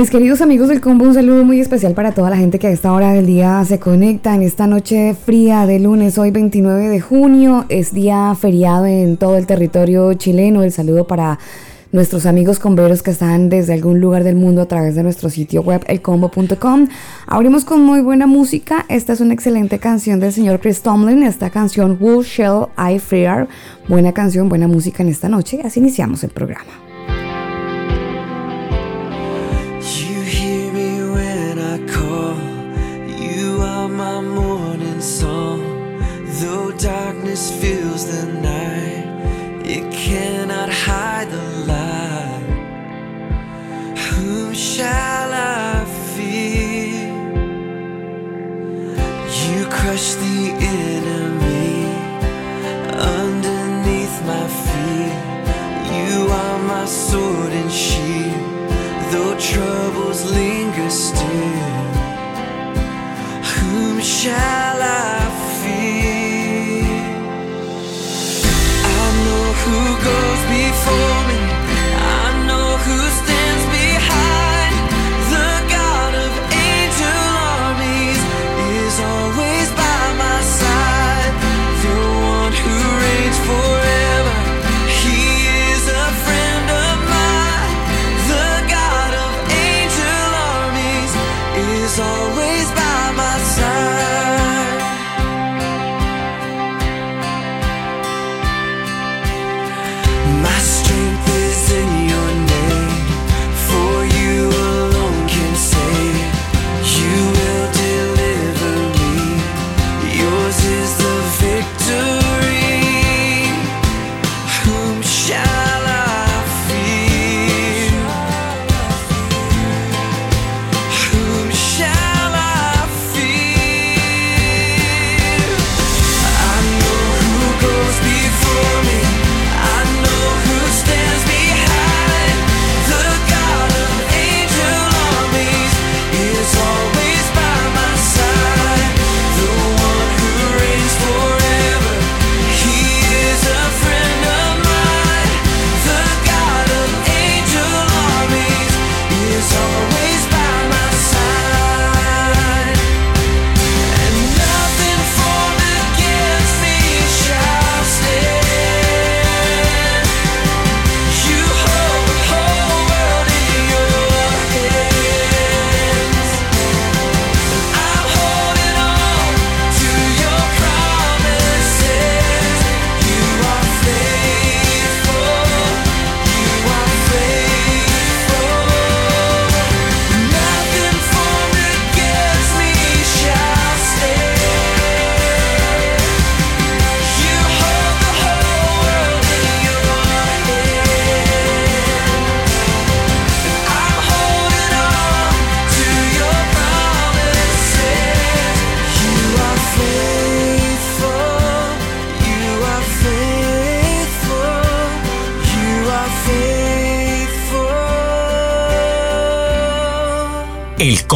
Mis queridos amigos del combo, un saludo muy especial para toda la gente que a esta hora del día se conecta en esta noche fría de lunes, hoy 29 de junio, es día feriado en todo el territorio chileno. El saludo para nuestros amigos comberos que están desde algún lugar del mundo a través de nuestro sitio web elcombo.com. Abrimos con muy buena música. Esta es una excelente canción del señor Chris Tomlin. Esta canción Who Shall I Fear. Buena canción, buena música en esta noche. Así iniciamos el programa. Darkness fills the night, it cannot hide the light. Whom shall I fear? You crush the enemy underneath my feet. You are my sword and shield, though troubles linger still. Whom shall I fear.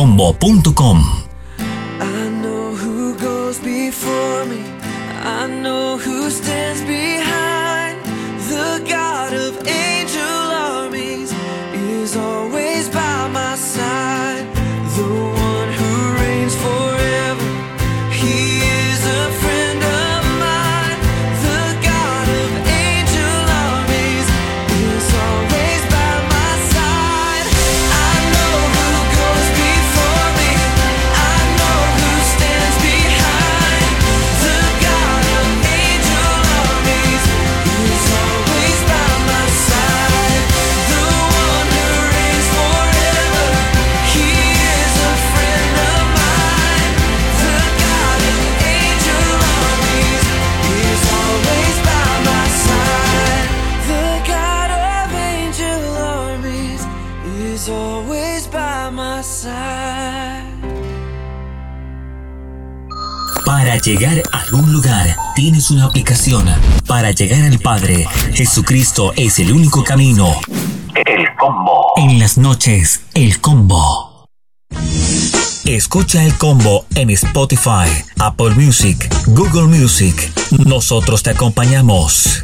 Elcombo.com llegar a algún lugar tienes una aplicación. Para llegar al Padre, Jesucristo es el único camino. El combo. En las noches, el combo. Escucha el combo en Spotify, Apple Music, Google Music. Nosotros te acompañamos.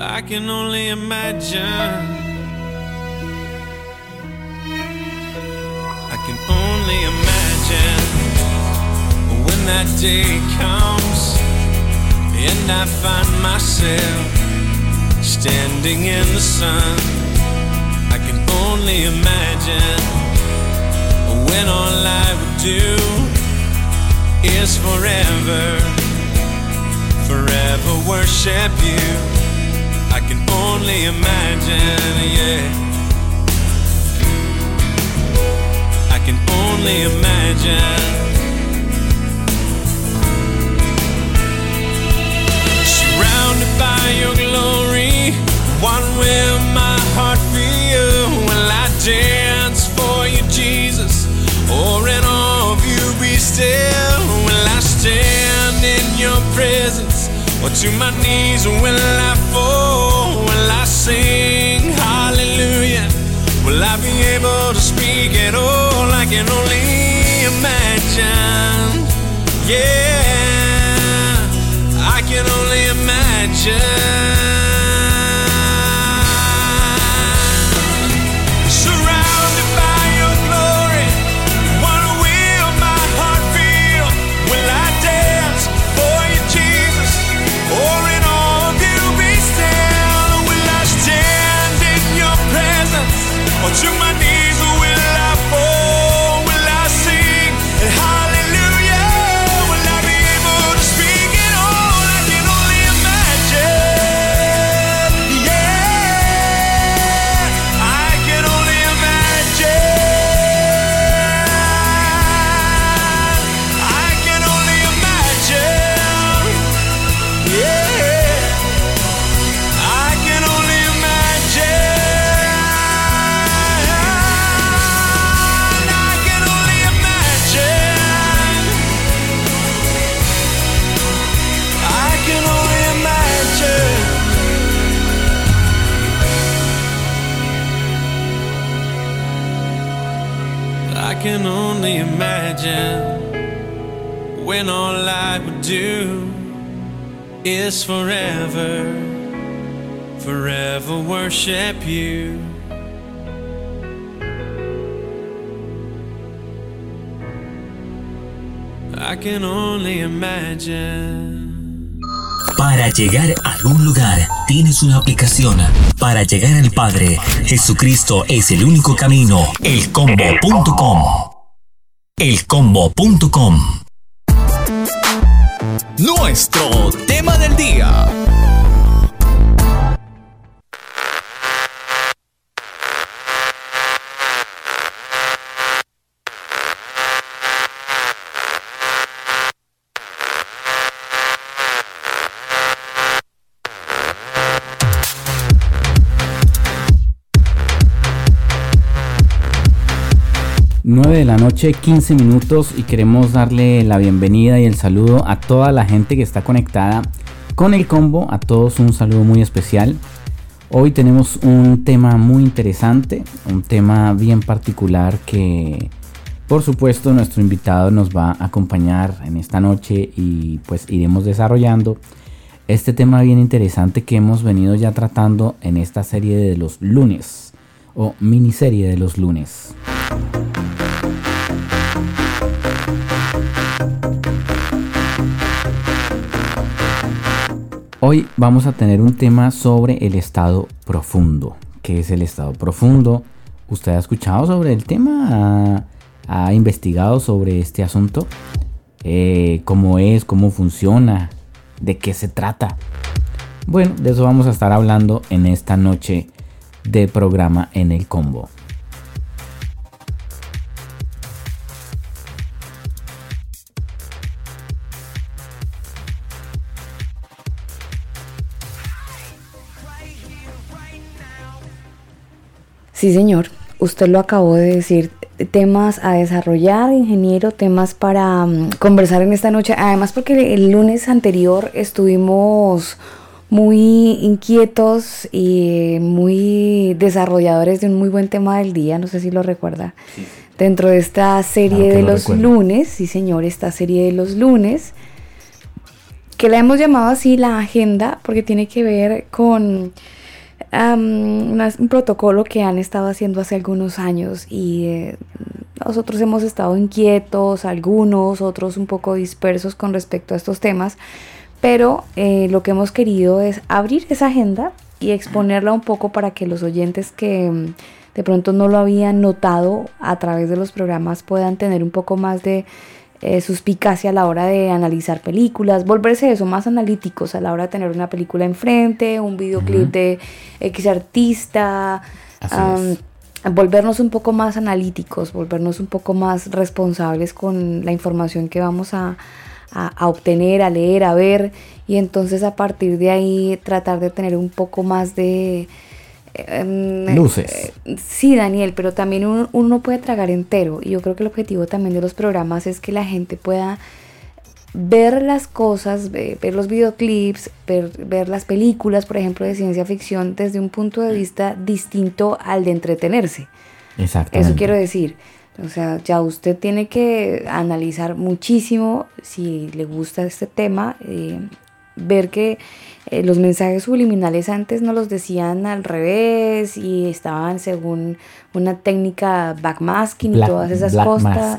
I can only imagine. I can only imagine when that day comes and I find myself standing in the sun. I can only imagine when all I would do is forever, forever worship you. I can only imagine, yeah. I can only imagine. Surrounded by your glory, what will my heart feel? Will I dance for you, Jesus? Or in awe of you be still? Will I stand in your presence? Or to my knees? Will I sing hallelujah? Will I be able to speak at all? I can only imagine. Yeah, I can only imagine. Is forever, forever worship you. I can only imagine. Para llegar a algún lugar, tienes una aplicación. Para llegar al Padre, Jesucristo es el único camino. Elcombo.com. Elcombo.com. Nuestro tema del día. 9 de la noche, 15 minutos y queremos darle la bienvenida y el saludo a toda la gente que está conectada con el combo, a todos un saludo muy especial. Hoy tenemos un tema muy interesante, un tema bien particular que por supuesto nuestro invitado nos va a acompañar en esta noche y pues iremos desarrollando este tema bien interesante que hemos venido ya tratando en esta serie de los lunes o miniserie de los lunes. Hoy vamos a tener un tema sobre el estado profundo. ¿Qué es el estado profundo? ¿Usted ha escuchado sobre el tema? ¿Ha, investigado sobre este asunto? Eh, ¿Cómo es? ¿Cómo funciona? ¿De qué se trata? Bueno, de eso vamos a estar hablando en esta noche de programa en el combo. Sí, señor. Usted lo acabó de decir. Temas a desarrollar, ingeniero, temas para mm, conversar en esta noche. Además, porque el lunes anterior estuvimos muy inquietos y muy desarrolladores de un muy buen tema del día. No sé si lo recuerda. Dentro de esta serie de los lunes, sí, señor, esta serie de los lunes que la hemos llamado así la agenda porque tiene que ver con un protocolo que han estado haciendo hace algunos años y eh, nosotros hemos estado inquietos, algunos, otros un poco dispersos con respecto a estos temas, pero eh, lo que hemos querido es abrir esa agenda y exponerla un poco para que los oyentes que mm, de pronto no lo habían notado a través de los programas puedan tener un poco más de eh, suspicacia a la hora de analizar películas, volverse eso más analíticos a la hora de tener una película enfrente, un videoclip de X artista, volvernos un poco más analíticos, volvernos un poco más responsables con la información que vamos a, a, obtener, a leer, a ver, y entonces a partir de ahí tratar de tener un poco más de Em, Luces. Eh, sí, Daniel, pero también uno, uno puede tragar entero. Y yo creo que el objetivo también de los programas es que la gente pueda ver las cosas, ver, los videoclips, ver, las películas, por ejemplo, de ciencia ficción desde un punto de vista distinto al de entretenerse. Exactamente. Eso quiero decir. O sea, ya usted tiene que analizar muchísimo si le gusta este tema, eh, ver que eh, los mensajes subliminales antes nos los decían al revés y estaban según una técnica backmasking y todas esas cosas,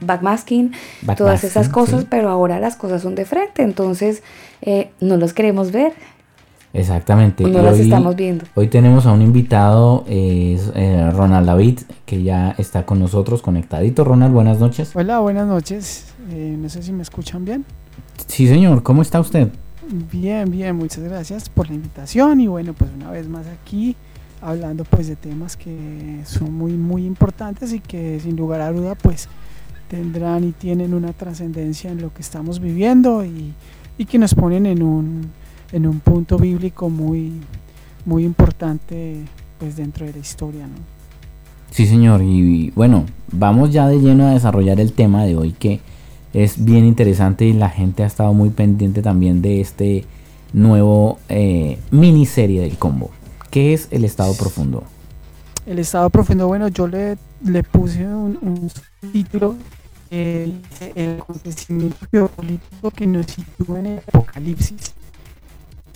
backmasking, todas esas cosas, pero ahora las cosas son de frente, entonces eh, no los queremos ver. Exactamente. No las estamos viendo. Hoy tenemos a un invitado, es eh, Ronald David, que ya está con nosotros conectadito. Ronald, buenas noches. Hola, buenas noches. no sé si me escuchan bien. Sí, señor. ¿Cómo está usted? Bien, bien, muchas gracias por la invitación y bueno, pues una vez más aquí hablando pues de temas que son muy muy importantes y que sin lugar a duda pues tendrán y tienen una trascendencia en lo que estamos viviendo y, que nos ponen en un, en un punto bíblico muy muy importante pues dentro de la historia, ¿no? Sí, señor, y bueno, vamos ya de lleno a desarrollar el tema de hoy que es bien interesante y la gente ha estado muy pendiente también de este nuevo eh, miniserie del combo. ¿Qué es el estado profundo? El estado profundo, bueno, yo le, le puse un, título, el, acontecimiento geopolítico que nos sitúa en el apocalipsis.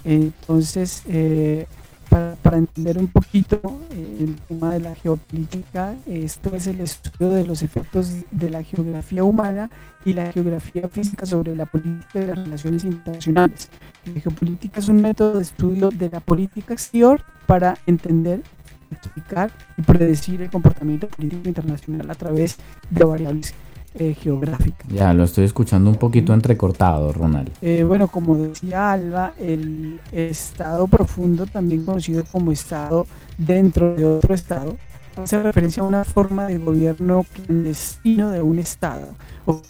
Entonces, eh, para, entender un poquito eh, el tema de la geopolítica, esto es el estudio de los efectos de la geografía humana y la geografía física sobre la política de las relaciones internacionales. La geopolítica es un método de estudio de la política exterior para entender, explicar y predecir el comportamiento político internacional a través de variables eh, geográfica. Ya, lo estoy escuchando un poquito entrecortado, Ronald. Eh, bueno, como decía Alba, el estado profundo, también conocido como estado dentro de otro estado, hace referencia a una forma de gobierno clandestino de un estado o,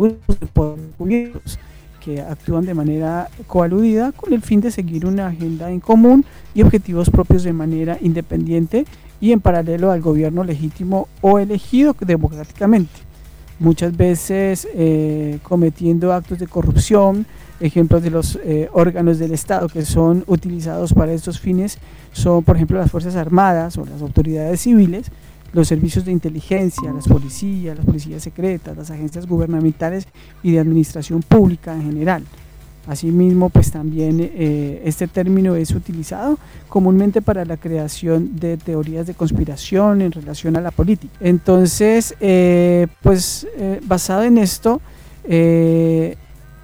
grupos de poder que actúan de manera coaludida con el fin de seguir una agenda en común y objetivos propios de manera independiente y en paralelo al gobierno legítimo o elegido democráticamente, muchas veces eh, cometiendo actos de corrupción. Ejemplos de los eh, órganos del Estado que son utilizados para estos fines son, por ejemplo, las Fuerzas Armadas o las autoridades civiles, los servicios de inteligencia, las policías, las policías secretas, las agencias gubernamentales y de administración pública en general. Asimismo, pues también eh, este término es utilizado comúnmente para la creación de teorías de conspiración en relación a la política. Entonces, eh, pues eh, basado en esto, en,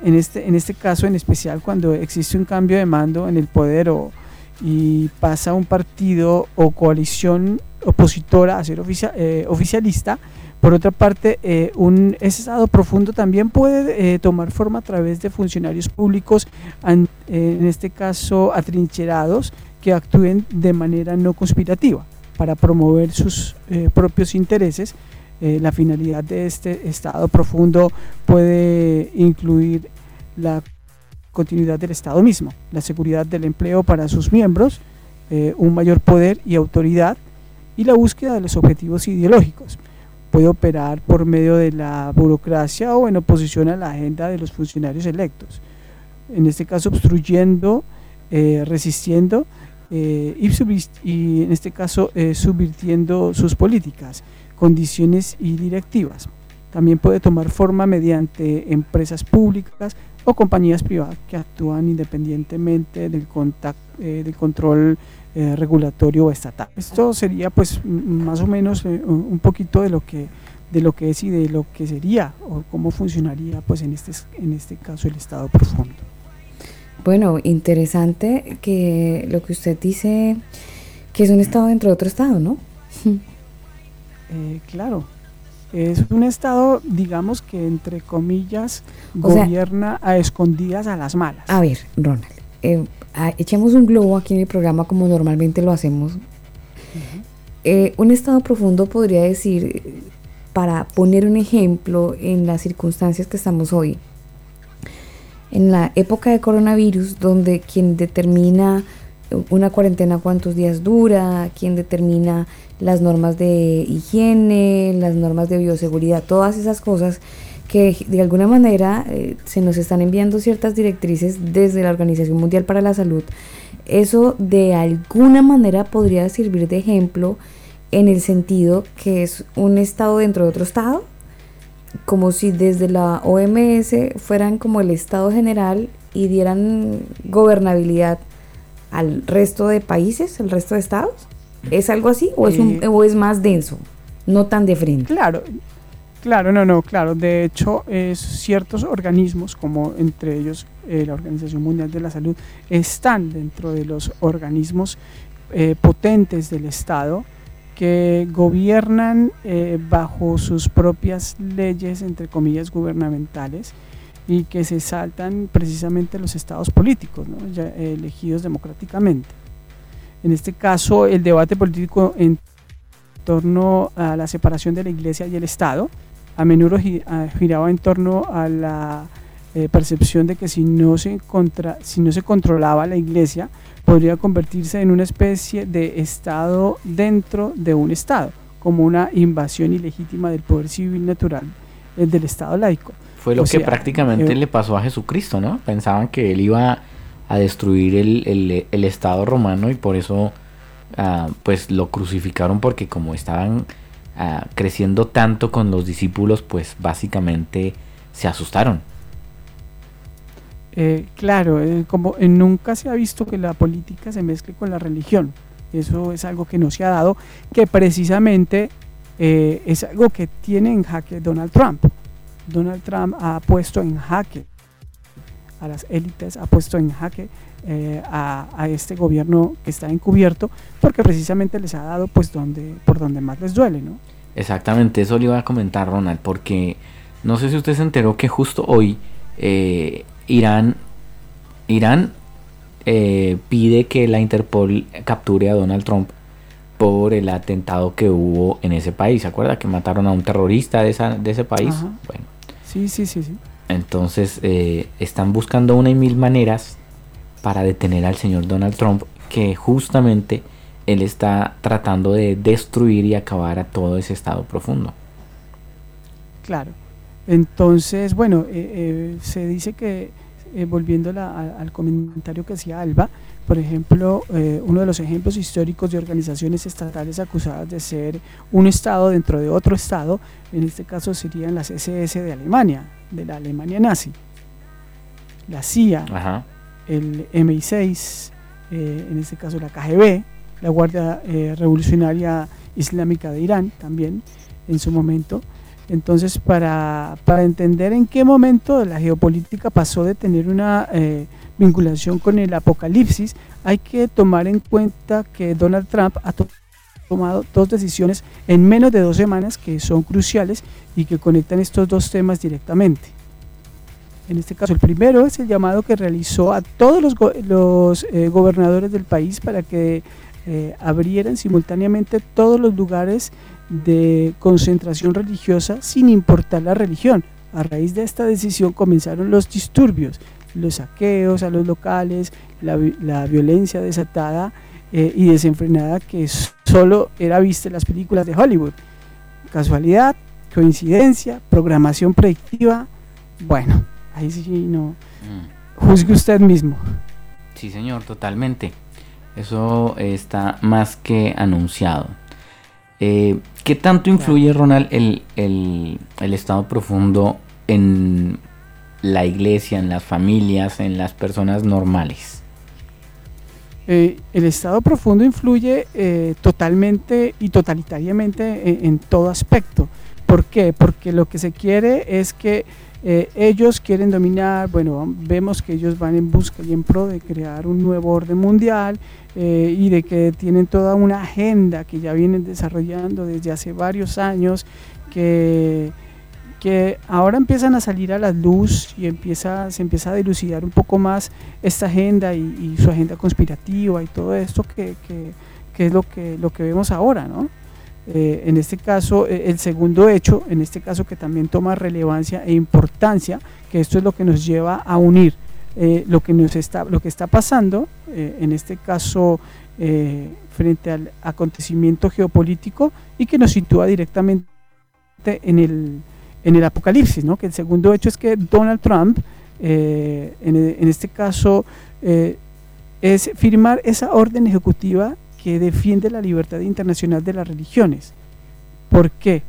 este, en este caso en especial, cuando existe un cambio de mando en el poder o, y pasa un partido o coalición opositora a ser oficialista, por otra parte, eh, un estado profundo también puede eh, tomar forma a través de funcionarios públicos, eh, en este caso atrincherados, que actúen de manera no conspirativa para promover sus propios intereses. la finalidad de este estado profundo puede incluir la continuidad del Estado mismo, la seguridad del empleo para sus miembros, un mayor poder y autoridad y la búsqueda de los objetivos ideológicos puede operar por medio de la burocracia o en oposición a la agenda de los funcionarios electos. En este caso, obstruyendo, eh, resistiendo eh, y, en este caso eh, subvirtiendo sus políticas, condiciones y directivas. También puede tomar forma mediante empresas públicas o compañías privadas que actúan independientemente del, del control eh, regulatorio o estatal. Esto sería pues más o menos eh, un poquito de lo que de lo que es y de lo que sería o cómo funcionaría pues en este en este caso el estado profundo. Bueno, interesante que lo que usted dice que es un estado dentro de otro estado, ¿no? Eh, claro, es un estado, digamos que entre comillas, gobierna a escondidas a las malas. A ver, Ronald, echemos un globo aquí en el programa como normalmente lo hacemos. Eh, un estado profundo podría decir, para poner un ejemplo en las circunstancias que estamos hoy, en la época de coronavirus, donde quien determina una cuarentena cuántos días dura, quien determina las normas de higiene, las normas de bioseguridad, todas esas cosas que de alguna manera eh, se nos están enviando ciertas directrices desde la Organización Mundial para la Salud. Eso de alguna manera podría servir de ejemplo en el sentido que es un estado dentro de otro estado, como si desde la OMS fueran como el estado general y dieran gobernabilidad al resto de países, al resto de estados. ¿Es algo así o es, un, eh, o es más denso, no tan de frente? Claro, Claro, no, no, claro. De hecho, ciertos organismos, como entre ellos eh, la Organización Mundial de la Salud, están dentro de los organismos eh, potentes del Estado que gobiernan eh, bajo sus propias leyes, entre comillas, gubernamentales y que se saltan precisamente los estados políticos, elegidos democráticamente. En este caso, el debate político en torno a la separación de la Iglesia y el Estado a menudo giraba en torno a la eh, percepción de que si no, se contra, si no se controlaba la iglesia, podría convertirse en una especie de Estado dentro de un Estado, como una invasión ilegítima del poder civil natural el eh, del Estado laico. Fue lo que prácticamente eh, le pasó a Jesucristo, ¿no? Pensaban que él iba a destruir el, el, Estado romano y por eso ah, pues lo crucificaron porque como estaban creciendo tanto con los discípulos, pues básicamente se asustaron. Eh, claro, eh, como eh, nunca se ha visto que la política se mezcle con la religión. Eso es algo que no se ha dado, que precisamente es algo que tiene en jaque Donald Trump. Donald Trump ha puesto en jaque a las élites, ha puesto en jaque a, a, este gobierno que está encubierto, porque precisamente les ha dado pues donde, por donde más les duele, ¿no? Exactamente, eso le iba a comentar Ronald, porque no sé si usted se enteró que justo hoy Irán, Irán eh, pide que la Interpol capture a Donald Trump por el atentado que hubo en ese país. ¿Se acuerda que mataron a un terrorista de, esa, de ese país? Bueno. Sí, sí, sí, sí. Entonces eh, están buscando una y mil maneras para detener al señor Donald Trump, que justamente él está tratando de destruir y acabar a todo ese estado profundo. Claro. Entonces, bueno, eh, se dice que eh, volviendo al comentario que hacía Alba, por ejemplo, eh, uno de los ejemplos históricos de organizaciones estatales acusadas de ser un Estado dentro de otro Estado, en este caso serían las SS de Alemania, de la Alemania nazi, la CIA, el MI6, eh, en este caso la KGB, la Guardia Revolucionaria Islámica de Irán también en su momento, entonces, para, entender en qué momento la geopolítica pasó de tener una eh, vinculación con el apocalipsis, hay que tomar en cuenta que Donald Trump ha tomado dos decisiones en menos de dos semanas que son cruciales y que conectan estos dos temas directamente. En este caso, el primero es el llamado que realizó a todos los, eh, gobernadores del país para que eh, abrieran simultáneamente todos los lugares de concentración religiosa sin importar la religión. A raíz de esta decisión comenzaron los disturbios, los saqueos a los locales, la, violencia desatada eh, y desenfrenada que solo era vista en las películas de Hollywood. Casualidad, coincidencia, programación predictiva. Bueno, ahí sí no. Mm. Juzgue usted mismo. Sí, señor, totalmente. Eso está más que anunciado. Eh, ¿Qué tanto influye, Ronald, el, estado profundo en la iglesia, en las familias, en las personas normales? Eh, el estado profundo influye eh, totalmente y totalitariamente en, todo aspecto. ¿Por qué? Porque lo que se quiere es que ellos quieren dominar, bueno, vemos que ellos van en busca y en pro de crear un nuevo orden mundial, eh, y de que tienen toda una agenda que ya vienen desarrollando desde hace varios años, que, que ahora empiezan a salir a la luz y empieza, se empieza a dilucidar un poco más esta agenda y, su agenda conspirativa y todo esto que, que, es lo que, lo que vemos ahora, ¿no? Eh, en este caso, eh, el segundo hecho, en este caso que también toma relevancia e importancia, que esto es lo que nos lleva a unir eh, lo, que nos está, lo que está pasando, en este caso frente al acontecimiento geopolítico y que nos sitúa directamente en el, en el apocalipsis, ¿no? que el segundo hecho es que Donald Trump, en, en, este caso, es firmar esa orden ejecutiva que defiende la libertad internacional de las religiones. ¿Por qué?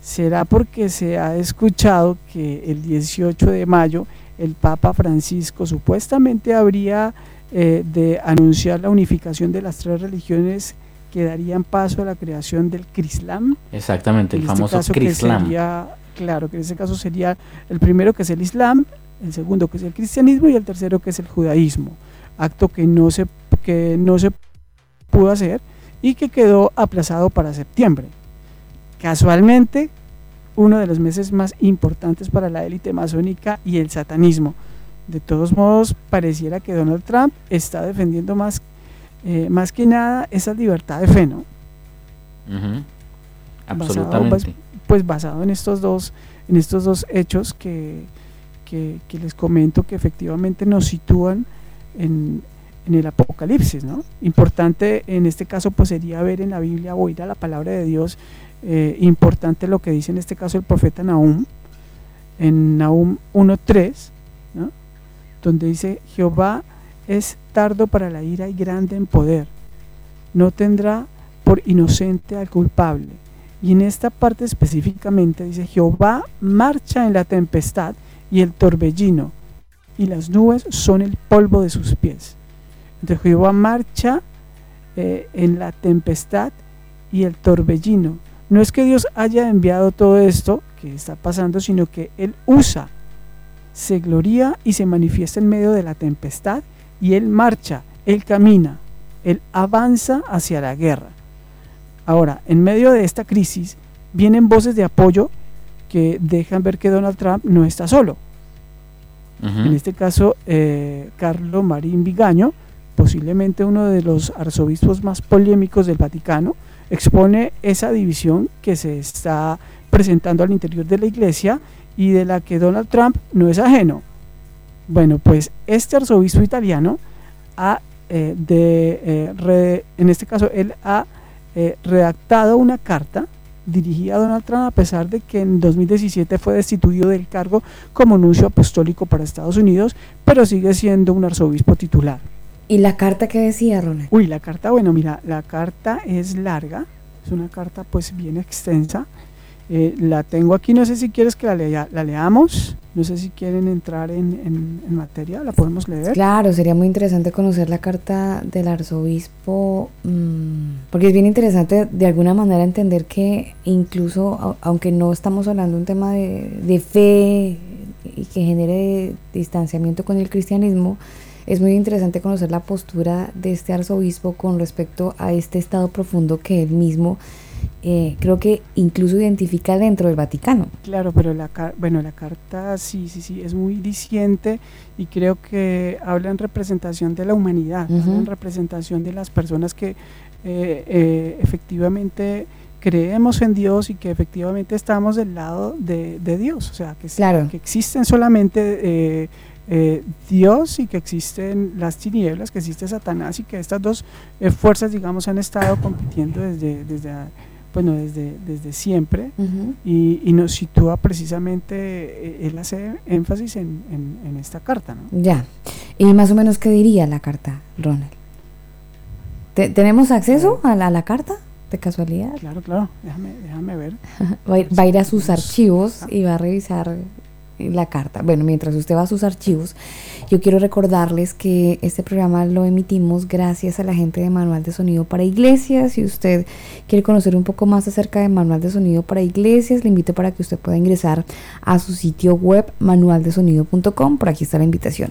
Será porque se ha escuchado que el 18 de mayo el Papa Francisco supuestamente habría eh, de anunciar la unificación de las tres religiones que darían paso a la creación del Crislam. Exactamente, el este famoso Crislam. claro, que en ese caso sería el primero que es el Islam, el segundo que es el cristianismo y el tercero que es el judaísmo. Acto que no se, que no se pudo hacer y que quedó aplazado para septiembre. Casualmente, uno de los meses más importantes para la élite masónica y el satanismo. De todos modos, pareciera que Donald Trump está defendiendo más, eh, más que nada esa libertad de fe, ¿no? Absolutamente. Basado, pues, pues, basado en estos dos, en estos dos hechos que, que, les comento que efectivamente nos sitúan en, en el Apocalipsis, ¿no? Importante en este caso pues sería ver en la Biblia o ir a la palabra de Dios eh, importante lo que dice en este caso el profeta Nahum, en Nahum 1.3, donde dice, Jehová es tardo para la ira y grande en poder, no tendrá por inocente al culpable. Y en esta parte específicamente dice, Jehová marcha en la tempestad y el torbellino, y las nubes son el polvo de sus pies. Entonces Jehová marcha eh, en la tempestad y el torbellino. No es que Dios haya enviado todo esto que está pasando, sino que Él usa, se gloria y se manifiesta en medio de la tempestad y Él marcha, Él camina, Él avanza hacia la guerra. Ahora, en medio de esta crisis, vienen voces de apoyo que dejan ver que Donald Trump no está solo. En este caso, eh, Carlo Marín Vigaño, posiblemente uno de los arzobispos más polémicos del Vaticano, expone esa división que se está presentando al interior de la iglesia y de la que Donald Trump no es ajeno. Bueno, pues este arzobispo italiano ha, eh, de, eh, en este caso, él ha redactado una carta dirigía a Donald Trump a pesar de que en 2017 fue destituido del cargo como nuncio apostólico para Estados Unidos, pero sigue siendo un arzobispo titular. ¿Y la carta que decía, Ronald? Uy, la carta, bueno, mira, la carta es larga, es una carta pues bien extensa. Eh, la tengo aquí, no sé si quieres que la, lea, la leamos. No sé si quieren entrar en, materia, la podemos leer. Claro, sería muy interesante conocer la carta del arzobispo, mm, porque es bien interesante de alguna manera entender que incluso, aunque no estamos hablando de un tema de, fe y que genere distanciamiento con el cristianismo, es muy interesante conocer la postura de este arzobispo con respecto a este estado profundo que él mismo eh, creo que incluso identifica dentro del Vaticano. Claro, pero la, bueno, la carta sí, sí, sí, es muy diciente y creo que habla en representación de la humanidad, en representación de las personas que eh, eh, efectivamente creemos en Dios y que efectivamente estamos del lado de, Dios, o sea, que, que existen solamente Dios y que existen las tinieblas, que existe Satanás y que estas dos fuerzas, digamos, han estado compitiendo desde, desde bueno, desde, desde siempre y, nos sitúa precisamente, eh, él hace énfasis en, en, esta carta. ¿no? Ya, y más o menos, ¿qué diría la carta, Ronald? ¿Tenemos acceso a la, carta? ¿De casualidad? Claro, claro, déjame, déjame ver. va, a ir a sus archivos y va a revisar la carta. Bueno, mientras usted va a sus archivos, yo quiero recordarles que este programa lo emitimos gracias a la gente de Manual de Sonido para Iglesias. Si usted quiere conocer un poco más acerca de Manual de Sonido para Iglesias, le invito para que usted pueda ingresar a su sitio web manualdesonido.com. Por aquí está la invitación.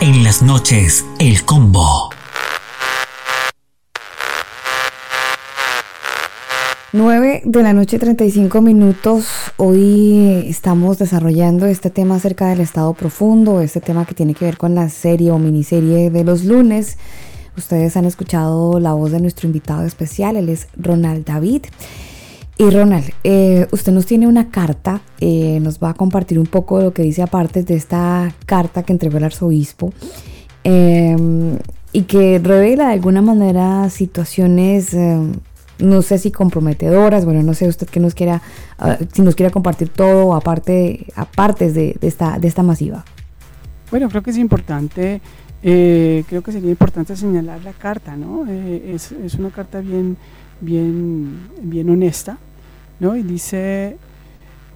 En las noches, el combo. 9 de la noche 35 minutos. Hoy estamos desarrollando este tema acerca del estado profundo, este tema que tiene que ver con la serie o miniserie de los lunes. Ustedes han escuchado la voz de nuestro invitado especial, él es Ronald David. Y Ronald, eh, usted nos tiene una carta, eh, nos va a compartir un poco de lo que dice aparte de esta carta que entregó el arzobispo em, y que revela de alguna manera situaciones, em, no sé si comprometedoras, bueno, no sé usted que nos quiera, ah, si nos quiera compartir todo aparte, aparte de, esta, de esta masiva. Bueno, creo que es importante, eh, creo que sería importante señalar la carta, ¿no? es, es una carta bien, bien, bien honesta ¿no? Y dice,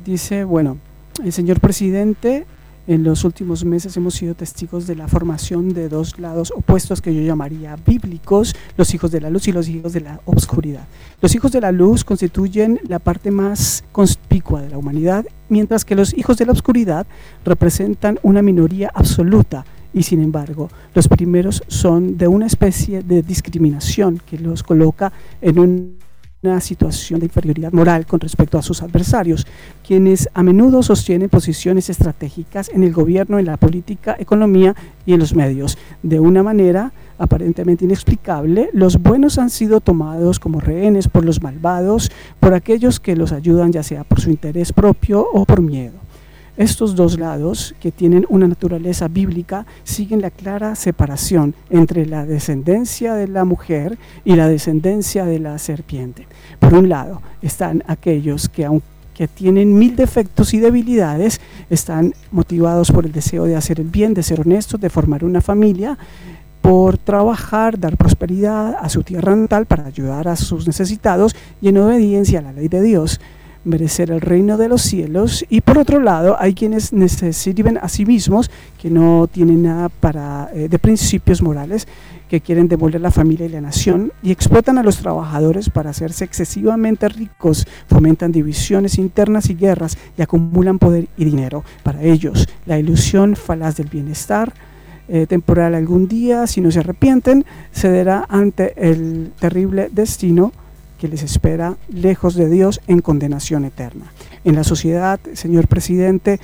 dice, bueno, el señor presidente, en los últimos meses hemos sido testigos de la formación de dos lados opuestos que yo llamaría bíblicos, los hijos de la luz y los hijos de la obscuridad. Los hijos de la luz constituyen la parte más conspicua de la humanidad, mientras que los hijos de la obscuridad representan una minoría absoluta y sin embargo los primeros son de una especie de discriminación que los coloca en un una situación de inferioridad moral con respecto a sus adversarios, quienes a menudo sostienen posiciones estratégicas en el gobierno, en la política, economía y en los medios. De una manera aparentemente inexplicable, los buenos han sido tomados como rehenes por los malvados, por aquellos que los ayudan ya sea por su interés propio o por miedo. Estos dos lados, que tienen una naturaleza bíblica, siguen la clara separación entre la descendencia de la mujer y la descendencia de la serpiente. Por un lado, están aquellos que aunque tienen mil defectos y debilidades, están motivados por el deseo de hacer el bien, de ser honestos, de formar una familia, por trabajar, dar prosperidad a su tierra natal para ayudar a sus necesitados y en obediencia a la ley de Dios merecer el reino de los cielos y por otro lado hay quienes se sirven a sí mismos que no tienen nada para, eh, de principios morales que quieren devolver la familia y la nación y explotan a los trabajadores para hacerse excesivamente ricos, fomentan divisiones internas y guerras y acumulan poder y dinero. Para ellos, la ilusión falaz del bienestar eh, temporal algún día, si no se arrepienten, cederá ante el terrible destino que les espera lejos de Dios en condenación eterna. En la sociedad, señor presidente,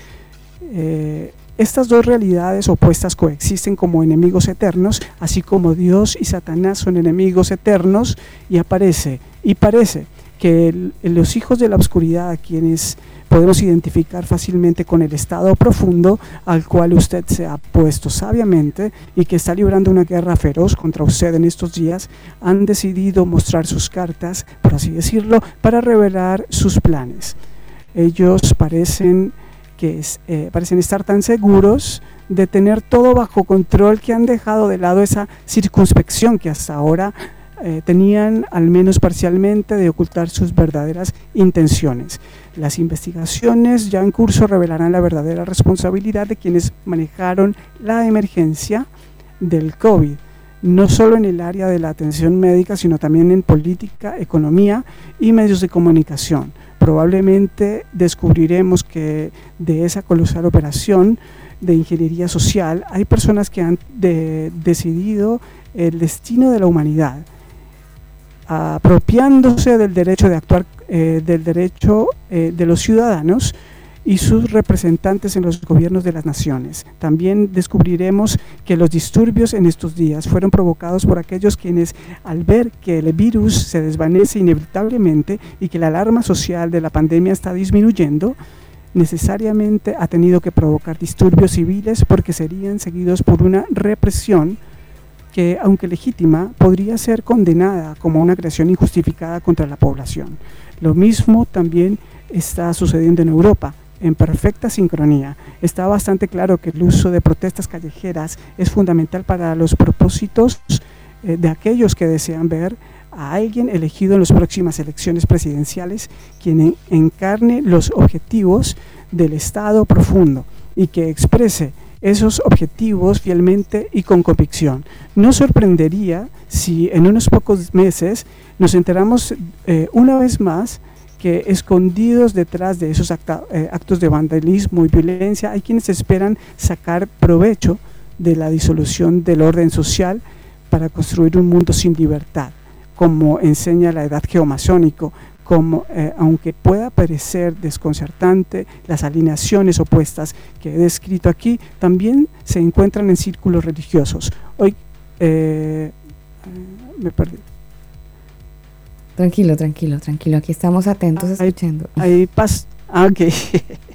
eh, estas dos realidades opuestas coexisten como enemigos eternos, así como Dios y Satanás son enemigos eternos, y aparece y parece que los hijos de la oscuridad, quienes podemos identificar fácilmente con el estado profundo al cual usted se ha puesto sabiamente y que está librando una guerra feroz contra usted en estos días, han decidido mostrar sus cartas, por así decirlo, para revelar sus planes. Ellos parecen, que eh, parecen estar tan seguros de tener todo bajo control que han dejado de lado esa circunspección que hasta ahora eh, tenían al menos parcialmente de ocultar sus verdaderas intenciones. Las investigaciones ya en curso revelarán la verdadera responsabilidad de quienes manejaron la emergencia del COVID, no solo en el área de la atención médica, sino también en política, economía y medios de comunicación. Probablemente descubriremos que de esa colosal operación de ingeniería social hay personas que han decidido el destino de la humanidad apropiándose del derecho de actuar, eh, del derecho eh, de los ciudadanos y sus representantes en los gobiernos de las naciones. También descubriremos que los disturbios en estos días fueron provocados por aquellos quienes, al ver que el virus se desvanece inevitablemente y que la alarma social de la pandemia está disminuyendo, necesariamente ha tenido que provocar disturbios civiles porque serían seguidos por una represión que, aunque legítima, podría ser condenada como una agresión injustificada contra la población. Lo mismo también está sucediendo en Europa, en perfecta sincronía. Está bastante claro que el uso de protestas callejeras es fundamental para los propósitos eh, de aquellos que desean ver a alguien elegido en las próximas elecciones presidenciales quien encarne los objetivos del Estado profundo y que exprese esos objetivos fielmente y con convicción. No sorprendería si en unos pocos meses nos enteramos eh, una vez más que escondidos detrás de esos eh, actos de vandalismo y violencia hay quienes esperan sacar provecho de la disolución del orden social para construir un mundo sin libertad, como enseña la edad geomasónico, como, eh, aunque pueda parecer desconcertante, las alineaciones opuestas que he descrito aquí también se encuentran en círculos religiosos. Hoy eh, me perdí. Tranquilo, tranquilo, tranquilo. Aquí estamos atentos escuchando. Hay, pas ah, okay.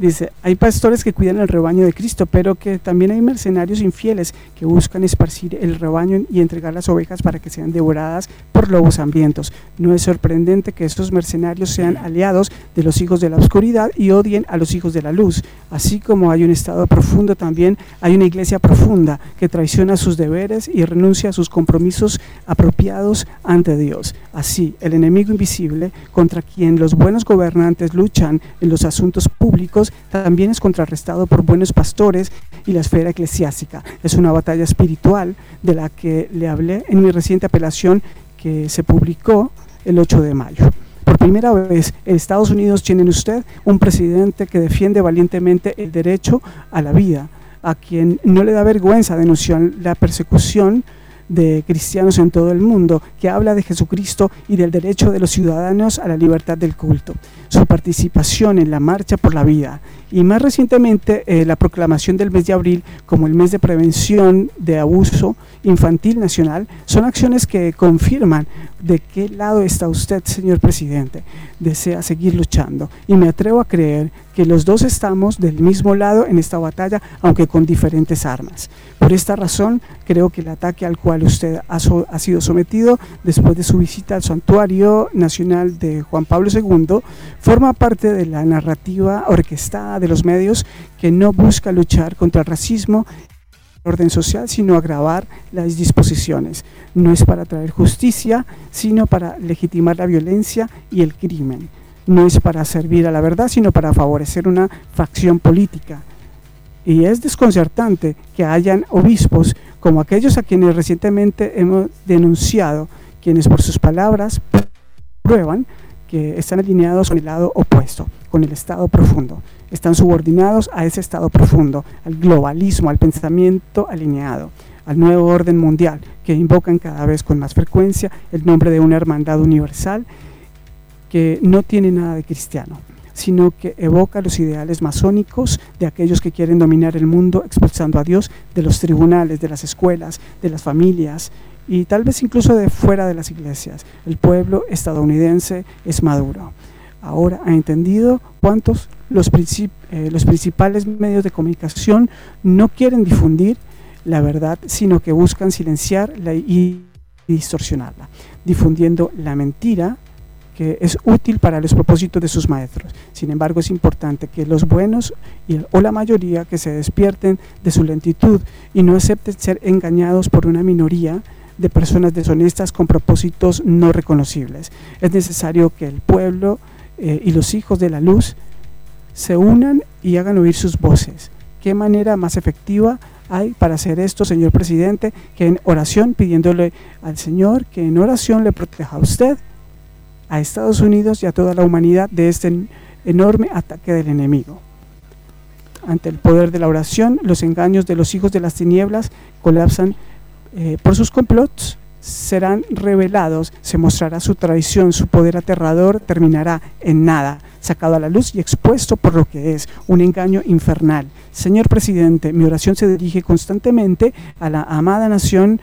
Dice, hay pastores que cuidan el rebaño de Cristo, pero que también hay mercenarios infieles que buscan esparcir el rebaño y entregar las ovejas para que sean devoradas por lobos hambrientos. No es sorprendente que estos mercenarios sean aliados de los hijos de la oscuridad y odien a los hijos de la luz. Así como hay un estado profundo, también hay una iglesia profunda que traiciona sus deberes y renuncia a sus compromisos apropiados ante Dios. Así, el enemigo invisible contra quien los buenos gobernantes luchan en los asuntos públicos también es contrarrestado por buenos pastores y la esfera eclesiástica. Es una batalla espiritual de la que le hablé en mi reciente apelación que se publicó el 8 de mayo. Por primera vez en Estados Unidos tienen usted un presidente que defiende valientemente el derecho a la vida, a quien no le da vergüenza denunciar la persecución de cristianos en todo el mundo, que habla de Jesucristo y del derecho de los ciudadanos a la libertad del culto, su participación en la marcha por la vida y más recientemente eh, la proclamación del mes de abril como el mes de prevención de abuso infantil nacional son acciones que confirman de qué lado está usted, señor presidente. Desea seguir luchando y me atrevo a creer que los dos estamos del mismo lado en esta batalla, aunque con diferentes armas. Por esta razón, creo que el ataque al cual usted ha, sido sometido después de su visita al Santuario Nacional de Juan Pablo II forma parte de la narrativa orquestada de los medios que no busca luchar contra el racismo orden social, sino agravar las disposiciones. No es para traer justicia, sino para legitimar la violencia y el crimen. No es para servir a la verdad, sino para favorecer una facción política. Y es desconcertante que hayan obispos como aquellos a quienes recientemente hemos denunciado, quienes por sus palabras prueban que están alineados con el lado opuesto, con el Estado profundo están subordinados a ese estado profundo, al globalismo, al pensamiento alineado, al nuevo orden mundial, que invocan cada vez con más frecuencia el nombre de una hermandad universal que no tiene nada de cristiano, sino que evoca los ideales masónicos de aquellos que quieren dominar el mundo expulsando a Dios de los tribunales, de las escuelas, de las familias y tal vez incluso de fuera de las iglesias. El pueblo estadounidense es maduro. Ahora ha entendido cuántos los, eh, los principales medios de comunicación no quieren difundir la verdad, sino que buscan silenciarla y distorsionarla, difundiendo la mentira que es útil para los propósitos de sus maestros. Sin embargo, es importante que los buenos y, o la mayoría que se despierten de su lentitud y no acepten ser engañados por una minoría de personas deshonestas con propósitos no reconocibles. Es necesario que el pueblo eh, y los hijos de la luz se unan y hagan oír sus voces. ¿Qué manera más efectiva hay para hacer esto, señor presidente, que en oración pidiéndole al Señor que en oración le proteja a usted, a Estados Unidos y a toda la humanidad de este enorme ataque del enemigo? Ante el poder de la oración, los engaños de los hijos de las tinieblas colapsan eh, por sus complots serán revelados, se mostrará su traición, su poder aterrador terminará en nada, sacado a la luz y expuesto por lo que es un engaño infernal. Señor presidente, mi oración se dirige constantemente a la amada nación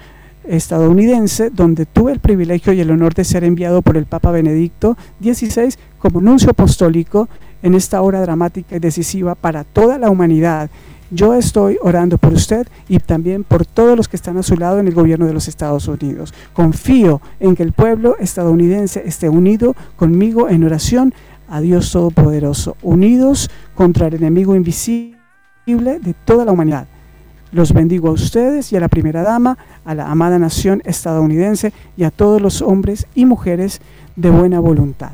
estadounidense, donde tuve el privilegio y el honor de ser enviado por el Papa Benedicto XVI como nuncio apostólico en esta hora dramática y decisiva para toda la humanidad yo estoy orando por usted y también por todos los que están a su lado en el gobierno de los Estados Unidos. Confío en que el pueblo estadounidense esté unido conmigo en oración a Dios Todopoderoso, unidos contra el enemigo invisible de toda la humanidad. Los bendigo a ustedes y a la primera dama, a la amada nación estadounidense y a todos los hombres y mujeres de buena voluntad.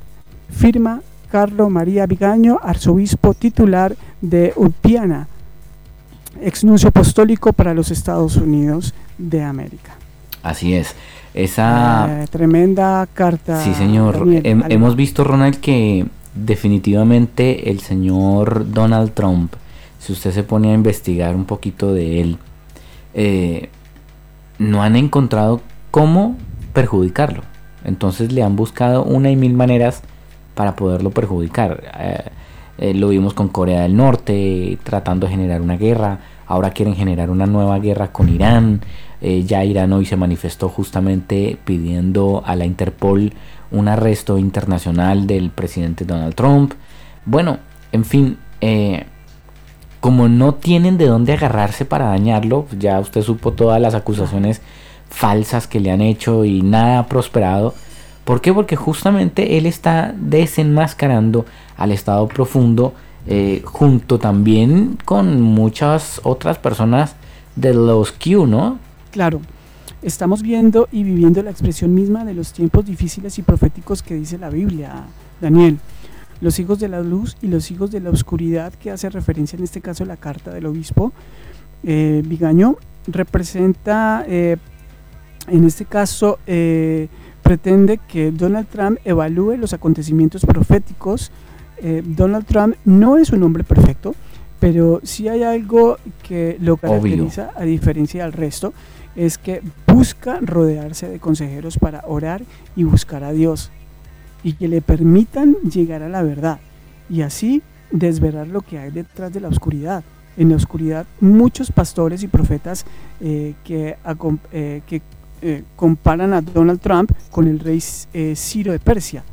Firma Carlo María Vigaño, arzobispo titular de Ulpiana exnuncio apostólico para los Estados Unidos de América. Así es. Esa eh, tremenda carta. Sí, señor. hemos visto, Ronald, que definitivamente el señor Donald Trump, si usted se pone a investigar un poquito de él, eh, no han encontrado cómo perjudicarlo. Entonces le han buscado una y mil maneras para poderlo perjudicar. Eh, eh, lo vimos con Corea del Norte, tratando de generar una guerra. Ahora quieren generar una nueva guerra con Irán. Ya Irán hoy se manifestó justamente pidiendo a la Interpol un arresto internacional del presidente Donald Trump. Bueno, en fin, como no tienen de dónde agarrarse para dañarlo, ya usted supo todas las acusaciones falsas que le han hecho y nada ha prosperado. ¿Por qué? Porque justamente él está desenmascarando al estado profundo eh, junto también con muchas otras personas de los Q, ¿no? Claro, estamos viendo y viviendo la expresión misma de los tiempos difíciles y proféticos que dice la Biblia, Daniel. Los hijos de la luz y los hijos de la oscuridad, que hace referencia en este caso a la carta del obispo eh, Vigaño, representa eh, en este caso pretende que Donald Trump evalúe los acontecimientos proféticos. Eh, Donald Trump no es un hombre perfecto, pero si hay algo que lo caracteriza a diferencia del resto, es que busca rodearse de consejeros para orar y buscar a Dios y que le permitan llegar a la verdad y así desvelar lo que hay detrás de la oscuridad. En la oscuridad muchos pastores y profetas eh, que, eh, que comparan a Donald Trump con el rey Ciro de Persia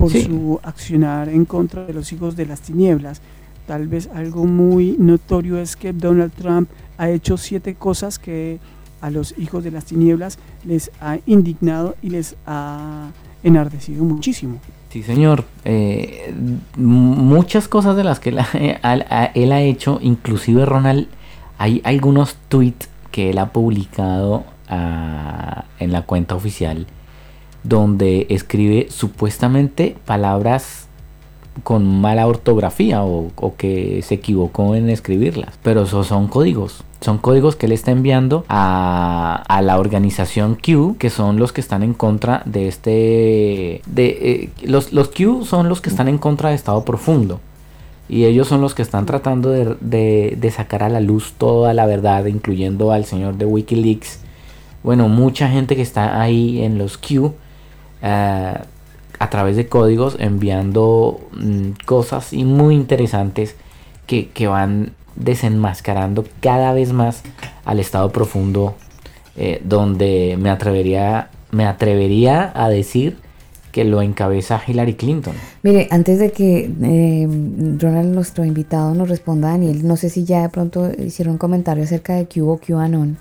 por su accionar en contra de los hijos de las tinieblas. Tal vez algo muy notorio es que Donald Trump ha hecho siete cosas que a los hijos de las tinieblas les ha indignado y les ha enardecido muchísimo. Sí, señor. Eh, muchas cosas de las que él ha, hecho, inclusive Ronald, hay algunos tweets que él ha publicado ah, en la cuenta oficial donde escribe supuestamente palabras con mala ortografía o, que se equivocó en escribirlas. Pero esos son códigos. Son códigos que él está enviando a, la organización Q, que son los que están en contra de este... De, eh, los, los Q son los que están en contra de Estado Profundo. Y ellos son los que están tratando de, sacar a la luz toda la verdad, incluyendo al señor de Wikileaks. Bueno, mucha gente que está ahí en los Q. Eh, a través de códigos enviando mm, cosas y muy interesantes que, van desenmascarando cada vez más al estado profundo eh, donde me atrevería me atrevería a decir que lo encabeza Hillary Clinton. Mire, antes de que eh, Ronald, nuestro invitado, nos responda, Daniel, no sé si ya de pronto hicieron un comentario acerca de que hubo QAnon.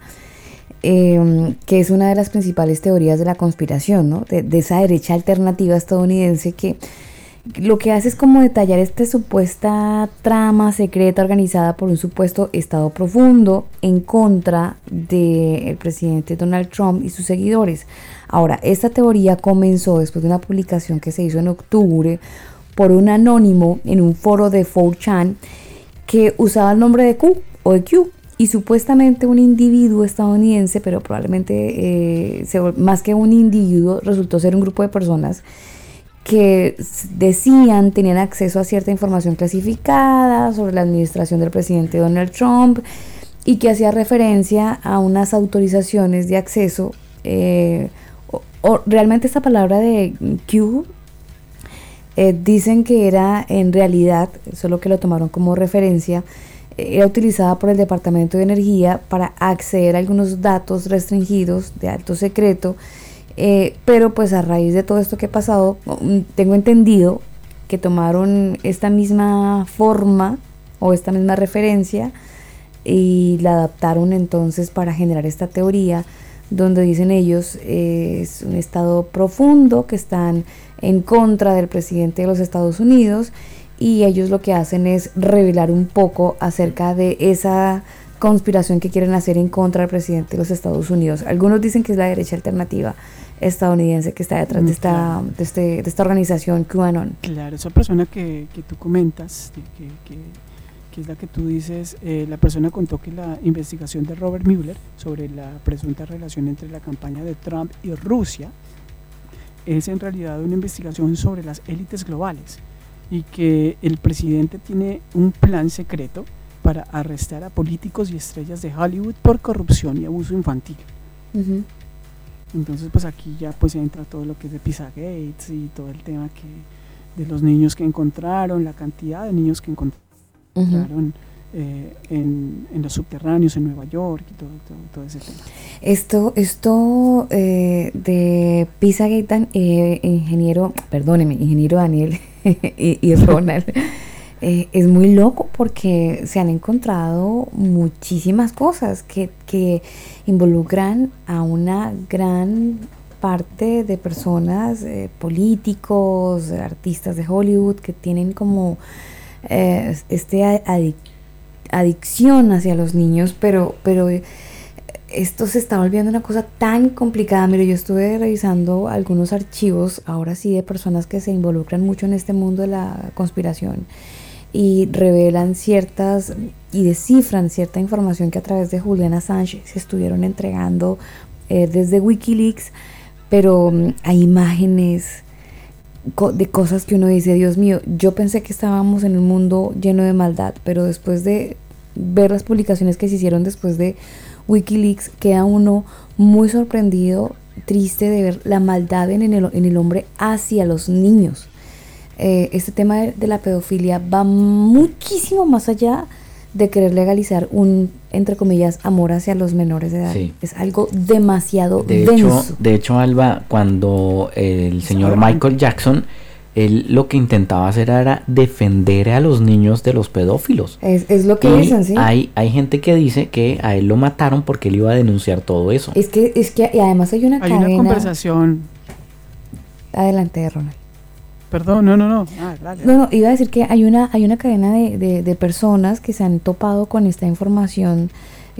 Em, que es una de las principales teorías de la conspiración, ¿no? de, esa derecha alternativa estadounidense que lo que hace es como detallar esta supuesta trama secreta organizada por un supuesto Estado profundo en contra del presidente Donald Trump y sus seguidores. Ahora, esta teoría comenzó después de una publicación que se hizo en octubre por un anónimo en un foro de 4chan que usaba el nombre de Q o de Q y supuestamente un individuo estadounidense, pero probablemente eh, más que un individuo resultó ser un grupo de personas que decían tenían acceso a cierta información clasificada sobre la administración del presidente Donald Trump y que hacía referencia a unas autorizaciones de acceso. Eh, o, realmente esta palabra de Q eh, dicen que era en realidad, solo que lo tomaron como referencia, era utilizada por el Departamento de Energía para acceder a algunos datos restringidos de alto secreto, eh, pero pues a raíz de todo esto que ha pasado, mm, tengo entendido que tomaron esta misma forma o esta misma referencia y la adaptaron entonces para generar esta teoría donde dicen ellos eh, es un estado profundo que están en contra del presidente de los Estados Unidos y ellos lo que hacen es revelar un poco acerca de esa conspiración que quieren hacer en contra del presidente de los Estados Unidos. Algunos dicen que es la derecha alternativa estadounidense que está detrás de, mm, esta, de, este, de esta organización QAnon. Claro, esa persona que, que tú comentas, que, que, es la que tú dices, eh, la persona contó que la investigación de Robert Mueller sobre la presunta relación entre la campaña de Trump y Rusia es en realidad una investigación sobre las élites globales y que el presidente tiene un plan secreto para arrestar a políticos y estrellas de Hollywood por corrupción y abuso infantil. Entonces, pues aquí ya pues entra todo lo que es de Gates y todo el tema que de los niños que encontraron, la cantidad de niños que encontraron. Eh, en, los subterráneos en Nueva York y todo, todo, ese tema. Esto, esto eh, de Pizzagate, eh, ingeniero, perdóneme, ingeniero Daniel y, Ronald, eh, es muy loco porque se han encontrado muchísimas cosas que, que involucran a una gran parte de personas, políticos, artistas de Hollywood que tienen como este adicto adicción hacia los niños, pero, pero eh, esto se está volviendo una cosa tan complicada. Mire, yo estuve revisando algunos archivos, ahora sí, de personas que se involucran mucho en este mundo de la conspiración y revelan ciertas y descifran cierta información que a través de Juliana Sánchez se estuvieron entregando eh, desde Wikileaks, pero mm, hay imágenes de cosas que uno dice, Dios mío, yo pensé que estábamos en un mundo lleno de maldad, pero después de ver las publicaciones que se hicieron después de Wikileaks, queda uno muy sorprendido, triste de ver la maldad en el, en el hombre hacia los niños. Eh, este tema de, la pedofilia va muchísimo más allá de querer legalizar un, entre comillas, amor hacia los menores de edad. Es algo demasiado de denso. Hecho, de hecho, Alba, cuando el señor Michael Jackson él lo que intentaba hacer era defender a los niños de los pedófilos. Es, lo que dicen, sí. Hay, hay gente que dice que a él lo mataron porque él iba a denunciar todo eso. Es que, es que y además hay una hay una conversación. Adelante, Ronald. Perdón, no, no, no. Ah, no, no, iba a decir que hay una, hay una cadena de, de personas que se han topado con esta información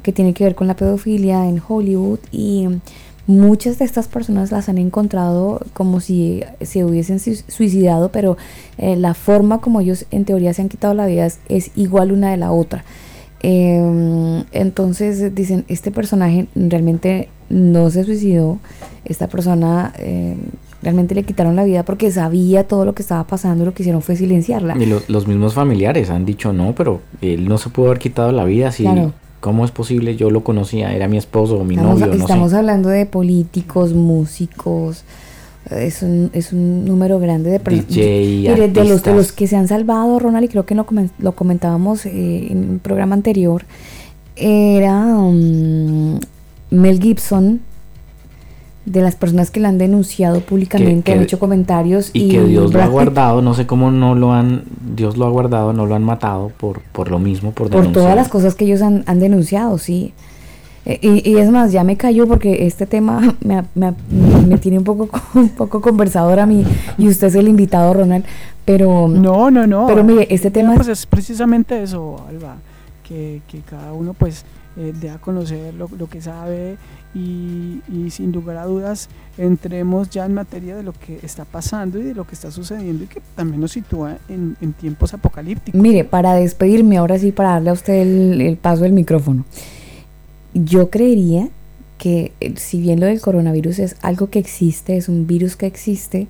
que tiene que ver con la pedofilia en Hollywood y Muchas de estas personas las han encontrado como si se hubiesen suicidado, pero eh, la forma como ellos en teoría se han quitado la vida es, igual una de la otra. Em, entonces dicen, este personaje realmente no se suicidó, esta persona em, realmente le quitaron la vida porque sabía todo lo que estaba pasando y lo que hicieron fue silenciarla. Y los mismos familiares han dicho no, pero él no se pudo haber quitado la vida si... ¿Cómo es posible? Yo lo conocía, era mi esposo o mi estamos, novio. estamos hablando de políticos, músicos, es un, es un número grande de personas. de los, de los que se han salvado, Ronald, y creo que lo, lo comentábamos eh, en un programa anterior, era um, Mel Gibson, de las personas que la han denunciado públicamente, han hecho comentarios. Y, que Dios lo ha guardado, no sé cómo no lo han, Dios lo ha guardado, no lo han matado por, por lo mismo, por Por todas las cosas que ellos han, denunciado, sí. Eh, y, es más, ya me cayó porque este tema me, me, tiene un poco, un poco conversador a mí y usted es el invitado, Ronald. Pero. No, no, no. Pero mire, este tema. Pues es precisamente eso, Alba, que, que cada uno, pues, eh, dé a conocer lo, lo que sabe y, sin lugar a dudas entremos ya en materia de lo que está pasando y de lo que está sucediendo y que también nos sitúa en, tiempos apocalípticos. Mire, para despedirme ahora sí, para darle a usted el, paso del micrófono, yo creería que eh, si bien lo del coronavirus es algo que existe, es un virus que existe,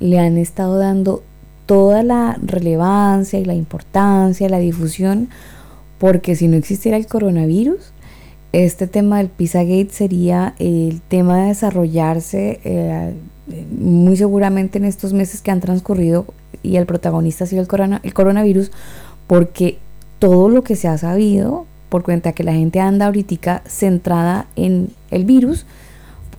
le han estado dando toda la relevancia y la importancia, la difusión, porque si no existiera el coronavirus, este tema del Pizzagate sería el tema de desarrollarse eh, muy seguramente en estos meses que han transcurrido y el protagonista ha sido el, el coronavirus porque todo lo que se ha sabido por cuenta que la gente anda ahorita centrada en el virus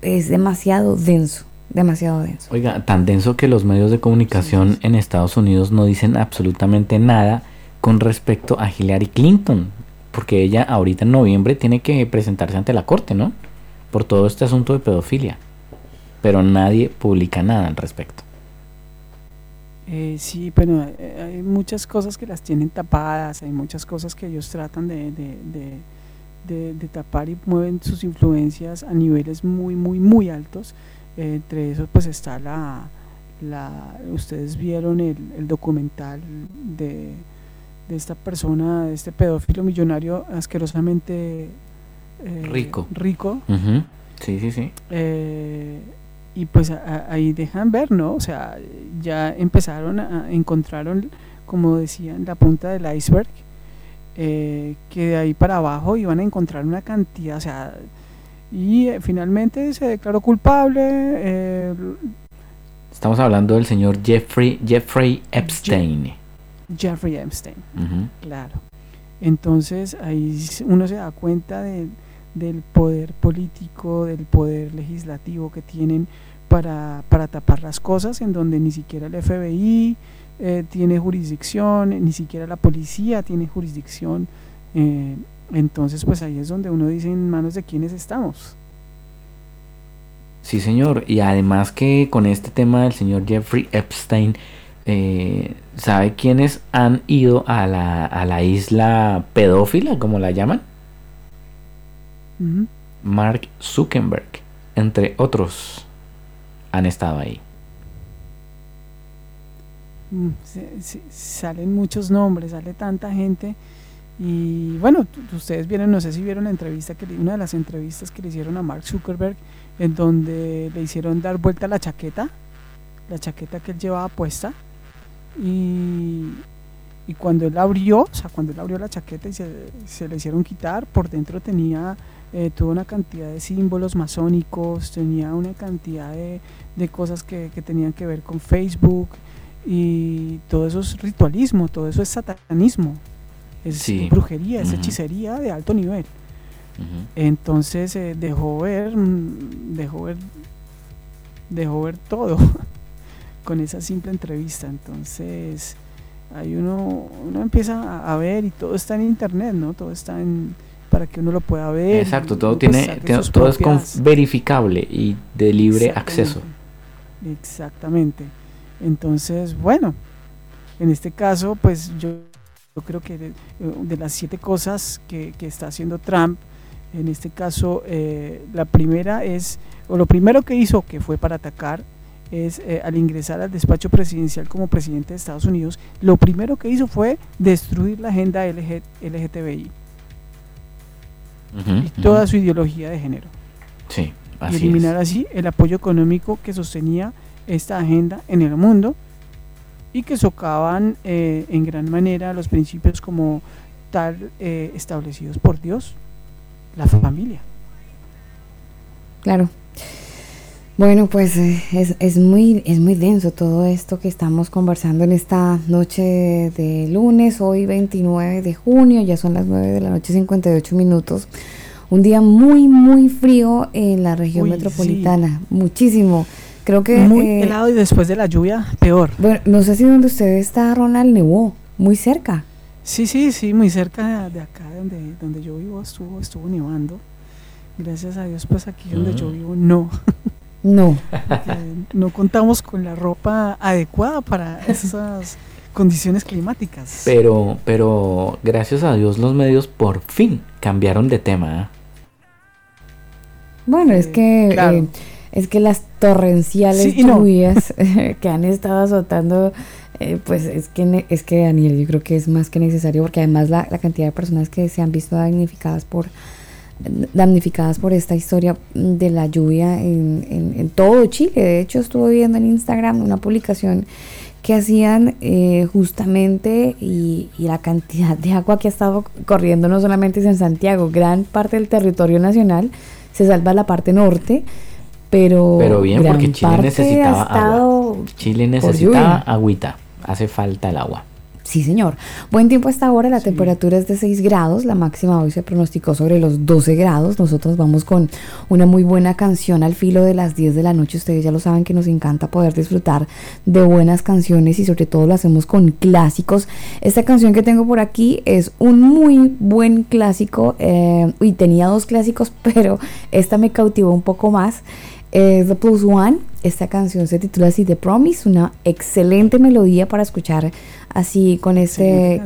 es demasiado denso demasiado denso. Oiga, tan denso que los medios de comunicación en Estados Unidos no dicen absolutamente nada con respecto a Hillary Clinton porque ella ahorita en noviembre tiene que presentarse ante la corte, ¿no? Por todo este asunto de pedofilia. Pero nadie publica nada al respecto. Eh, sí, pero eh, hay muchas cosas que las tienen tapadas, hay muchas cosas que ellos tratan de, de, tapar y mueven sus influencias a niveles muy, muy, muy altos. Eh, entre esos pues está la, ustedes vieron el documental de de esta persona, de este pedófilo millonario asquerosamente eh, rico. rico. Sí, sí, sí. Eh, y pues ahí dejan ver, ¿no? O sea, ya empezaron a, encontraron, como decían, la punta del iceberg, eh, que de ahí para abajo iban a encontrar una cantidad, o sea, y finalmente se declaró culpable. Estamos hablando del señor Jeffrey, Jeffrey Epstein. Jeffrey Epstein. Claro. Entonces ahí uno se da cuenta del poder político, del poder legislativo que tienen para, para tapar las cosas, en donde ni siquiera el FBI eh, tiene jurisdicción, ni siquiera la policía tiene jurisdicción. Eh, entonces, pues ahí es donde uno dice en manos de quiénes estamos. Sí, señor. Y además que con este tema del señor Jeffrey Epstein, eh, ¿sabe quiénes han ido a la, a la isla pedófila, como la llaman? Mark Zuckerberg, entre otros, han estado ahí. Mm, salen muchos nombres, sale tanta gente. Y bueno, ustedes vieron, no sé si vieron la entrevista, que una de las entrevistas que le hicieron a Mark Zuckerberg, en donde le hicieron dar vuelta la chaqueta, la chaqueta que él llevaba puesta y, y cuando él abrió, o sea, cuando él abrió la chaqueta y se, se le hicieron quitar, por dentro tenía eh, toda una cantidad de símbolos masónicos, tenía una cantidad de, de cosas que, que, tenían que ver con Facebook y todo eso es ritualismo, todo eso es satanismo, es brujería, es hechicería de alto nivel. Entonces eh, dejó ver, mm, dejó ver, dejó ver todo. Con esa simple entrevista. Entonces, ahí uno, uno empieza a, ver y todo está en internet, ¿no? Todo está en para que uno lo pueda ver. Exacto, todo tiene, todo es verificable y de libre acceso. Exactamente. Entonces, bueno, en este caso, pues yo, yo creo que de, las siete cosas que, que, está haciendo Trump, en este caso, eh, la primera es, o lo primero que hizo, que fue para atacar es eh, al ingresar al despacho presidencial como presidente de Estados Unidos, lo primero que hizo fue destruir la agenda LGTBI y toda su ideología de género. Sí, y eliminar así el apoyo económico que sostenía esta agenda en el mundo y que socavan eh, en gran manera los principios como tal eh, establecidos por Dios, la familia. Claro. Bueno, pues eh, es, es, muy, es muy denso todo esto que estamos conversando en esta noche de lunes, hoy 29 de junio, ya son las 9 de la noche 58 minutos. Un día muy, muy frío en la región metropolitana, muchísimo. Creo que... Muy eh, helado y después de la lluvia, peor. Bueno, no sé si donde usted está, Ronald, nevó, muy cerca. Sí, sí, sí, muy cerca de acá donde, donde yo vivo estuvo, estuvo nevando. Gracias a Dios, pues aquí donde yo vivo no. No. no contamos con la ropa adecuada para esas condiciones climáticas. Pero, pero gracias a Dios los medios por fin cambiaron de tema. ¿eh? Bueno, es que eh, es que las torrenciales lluvias que han estado azotando, eh, pues es que es que Daniel, yo creo que es más que necesario porque además la, la cantidad de personas que se han visto damnificadas por damnificadas por esta historia de la lluvia en, todo Chile. De hecho, estuve viendo en Instagram una publicación que hacían eh, justamente y, la cantidad de agua que ha estado corriendo no solamente es en Santiago, gran parte del territorio nacional se salva la parte norte, pero, pero bien porque Chile necesitaba agua. Chile necesitaba agüita, hace falta el agua. Sí, señor. Buen tiempo hasta ahora, la temperatura es de 6 grados, la máxima hoy se pronosticó sobre los 12 grados. Nosotros vamos con una muy buena canción al filo de las 10 de la noche. Ustedes ya lo saben que nos encanta poder disfrutar de buenas canciones y sobre todo lo hacemos con clásicos. Esta canción que tengo por aquí es un muy buen clásico eh, y tenía dos clásicos, pero esta me cautivó un poco más. Es The Plus One. Esta canción se titula así The Promise, una excelente melodía para escuchar así con ese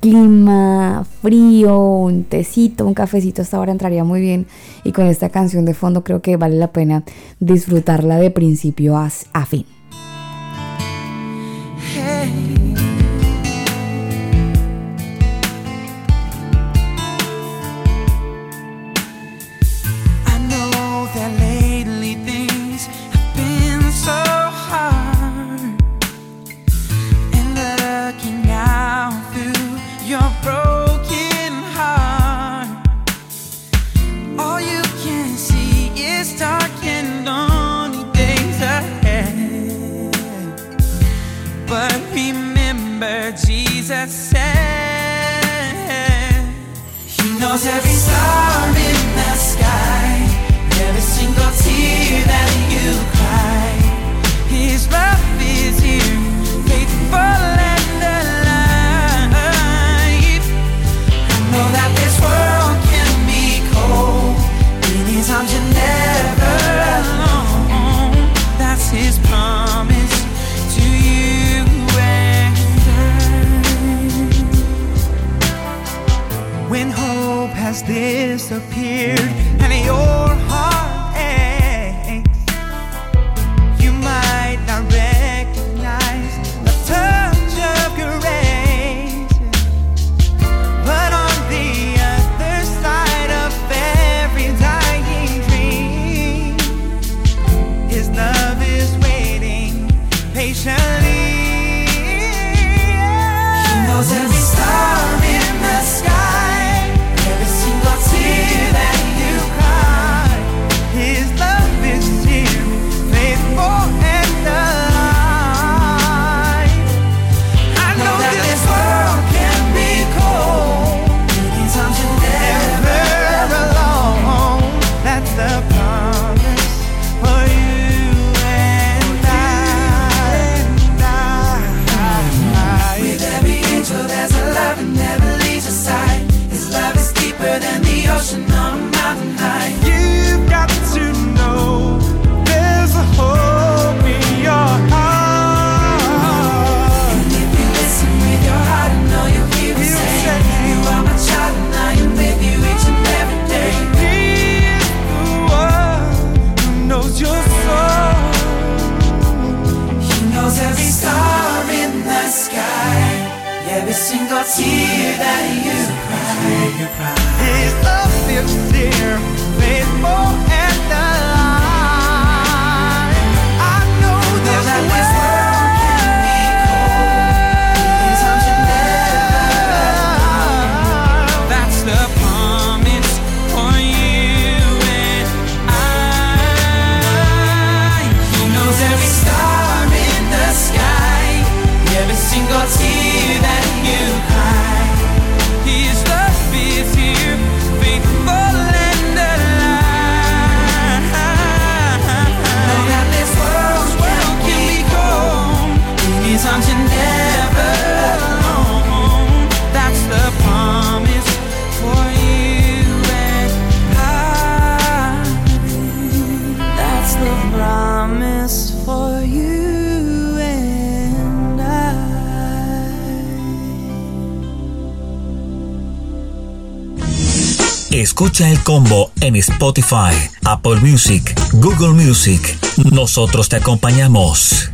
clima frío, un tecito, un cafecito, esta hora entraría muy bien. Y con esta canción de fondo creo que vale la pena disfrutarla de principio a, fin. Combo en Spotify, Apple Music, Google Music. Nosotros te acompañamos.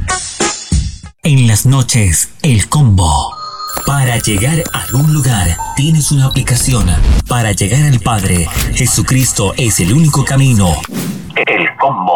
En las noches, el combo. Para llegar a algún lugar, tienes una aplicación. Para llegar al Padre, Jesucristo es el único camino. El combo.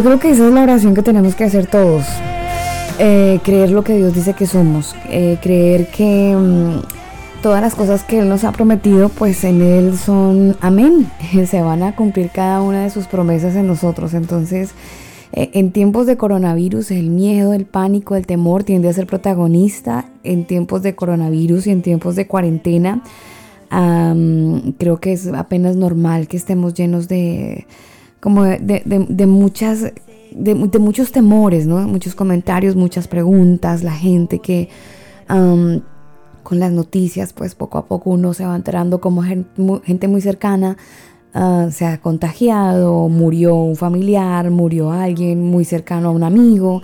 Yo creo que esa es la oración que tenemos que hacer todos. Eh, creer lo que Dios dice que somos. Eh, creer que mm, todas las cosas que Él nos ha prometido, pues en Él son amén. Se van a cumplir cada una de sus promesas en nosotros. Entonces, eh, en tiempos de coronavirus, el miedo, el pánico, el temor tiende a ser protagonista. En tiempos de coronavirus y en tiempos de cuarentena, creo que es apenas normal que estemos llenos de como de, de- de- muchas de, muchos temores, ¿no? Muchos comentarios, muchas preguntas, la gente que con las noticias, pues poco a poco uno se va enterando como gente muy cercana ah, se ha contagiado, murió un familiar, murió alguien muy cercano a un amigo.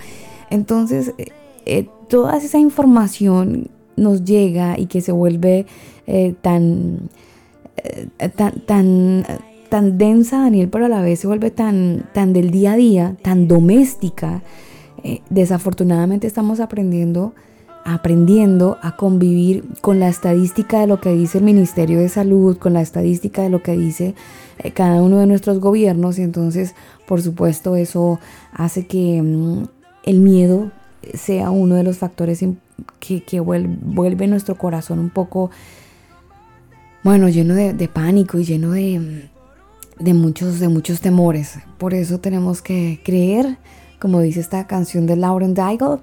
Entonces, eh, eh, toda esa información nos llega y que se vuelve eh, tan, tan, tan, tan densa, Daniel, pero a la vez se vuelve tan, tan del día a día, tan doméstica. Eh, desafortunadamente estamos aprendiendo, aprendiendo a convivir con la estadística de lo que dice el Ministerio de Salud, con la estadística de lo que dice eh, cada uno de nuestros gobiernos y entonces, por supuesto, eso hace que mm, el miedo sea uno de los factores que, que vuel- vuelve nuestro corazón un poco, bueno, lleno de, de pánico y lleno de, mm, de muchos, de muchos temores. Por eso tenemos que creer, como dice esta canción de Lauren Daigle,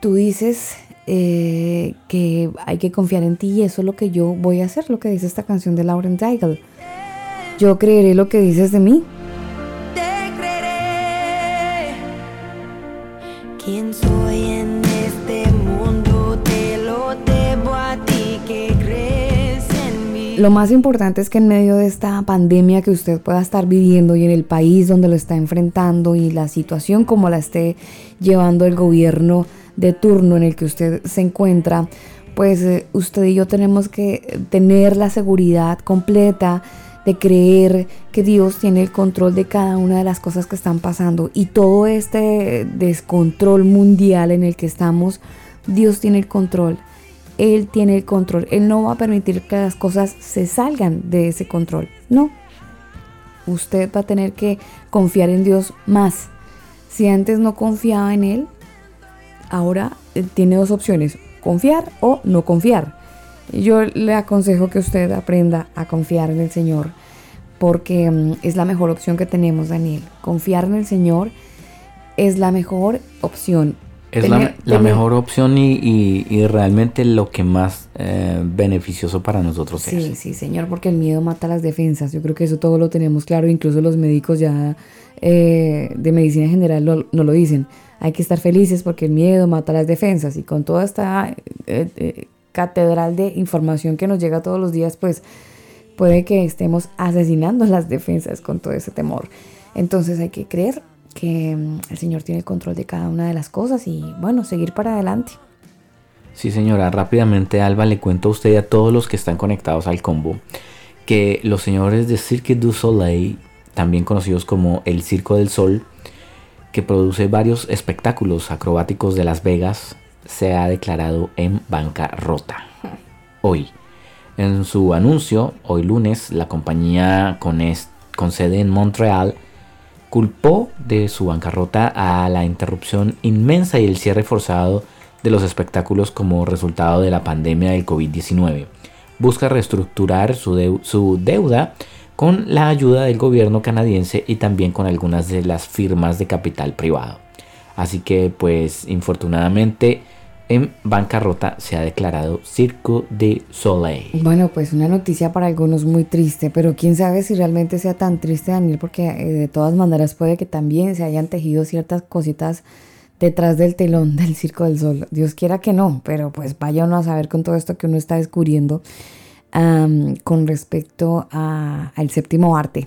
tú dices eh, que hay que confiar en ti y eso es lo que yo voy a hacer, lo que dice esta canción de Lauren Daigle. Yo creeré lo que dices de mí. Te creeré. ¿Quién soy Lo más importante es que en medio de esta pandemia que usted pueda estar viviendo y en el país donde lo está enfrentando y la situación como la esté llevando el gobierno de turno en el que usted se encuentra, pues eh, usted y yo tenemos que tener la seguridad completa de creer que Dios tiene el control de cada una de las cosas que están pasando y todo este descontrol mundial en el que estamos, Dios tiene el control. Él tiene el control. Él no va a permitir que las cosas se salgan de ese control. No. Usted va a tener que confiar en Dios más. Si antes no confiaba en Él, ahora tiene dos opciones. Confiar o no confiar. Yo le aconsejo que usted aprenda a confiar en el Señor. Porque mm, es la mejor opción que tenemos, Daniel. Confiar en el Señor es la mejor opción. Es la, la mejor opción y, y- y realmente lo que más eh, beneficioso para nosotros Sí, es. sí, señor, porque el miedo mata las defensas. Yo creo que eso todo lo tenemos claro, incluso los médicos ya eh, de medicina general lo, no lo dicen. Hay que estar felices porque el miedo mata las defensas y con toda esta eh, eh, catedral de información que nos llega todos los días, pues puede que estemos asesinando las defensas con todo ese temor. Entonces hay que creer que mm, el Señor tiene el control de cada una de las cosas y bueno, seguir para adelante. Sí, señora, rápidamente Alba le cuento a usted y a todos los que están conectados al combo que los señores de Cirque du Soleil, también conocidos como el Circo del Sol, que produce varios espectáculos acrobáticos de Las Vegas, se ha declarado en bancarrota. Hoy, en su anuncio, hoy lunes, la compañía con, con sede en Montreal culpó de su bancarrota a la interrupción inmensa y el cierre forzado de los espectáculos como resultado de la pandemia del COVID-19. Busca reestructurar su, deu- su deuda con la ayuda del gobierno canadiense y también con algunas de las firmas de capital privado. Así que pues infortunadamente en bancarrota se ha declarado Circo de Soleil. Bueno, pues una noticia para algunos muy triste, pero quién sabe si realmente sea tan triste, Daniel, porque eh, de todas maneras puede que también se hayan tejido ciertas cositas detrás del telón del Circo del Sol. Dios quiera que no, pero pues vaya uno a saber con todo esto que uno está descubriendo am, con respecto al séptimo arte,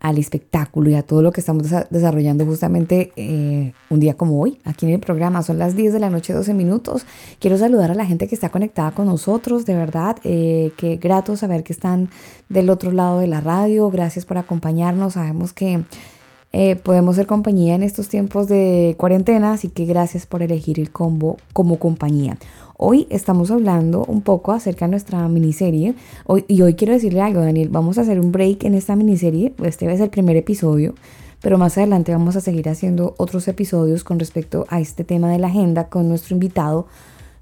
al espectáculo y a todo lo que estamos desa- desarrollando justamente eh, un día como hoy, aquí en el programa. Son las 10 de la noche, 12 minutos. Quiero saludar a la gente que está conectada con nosotros, de verdad. Eh, qué grato saber que están del otro lado de la radio. Gracias por acompañarnos. Sabemos que eh, podemos ser compañía en estos tiempos de cuarentena, así que gracias por elegir el combo como compañía. Hoy estamos hablando un poco acerca de nuestra miniserie. Hoy, y hoy quiero decirle algo, Daniel, vamos a hacer un break en esta miniserie, este ser el primer episodio, pero más adelante vamos a seguir haciendo otros episodios con respecto a este tema de la agenda con nuestro invitado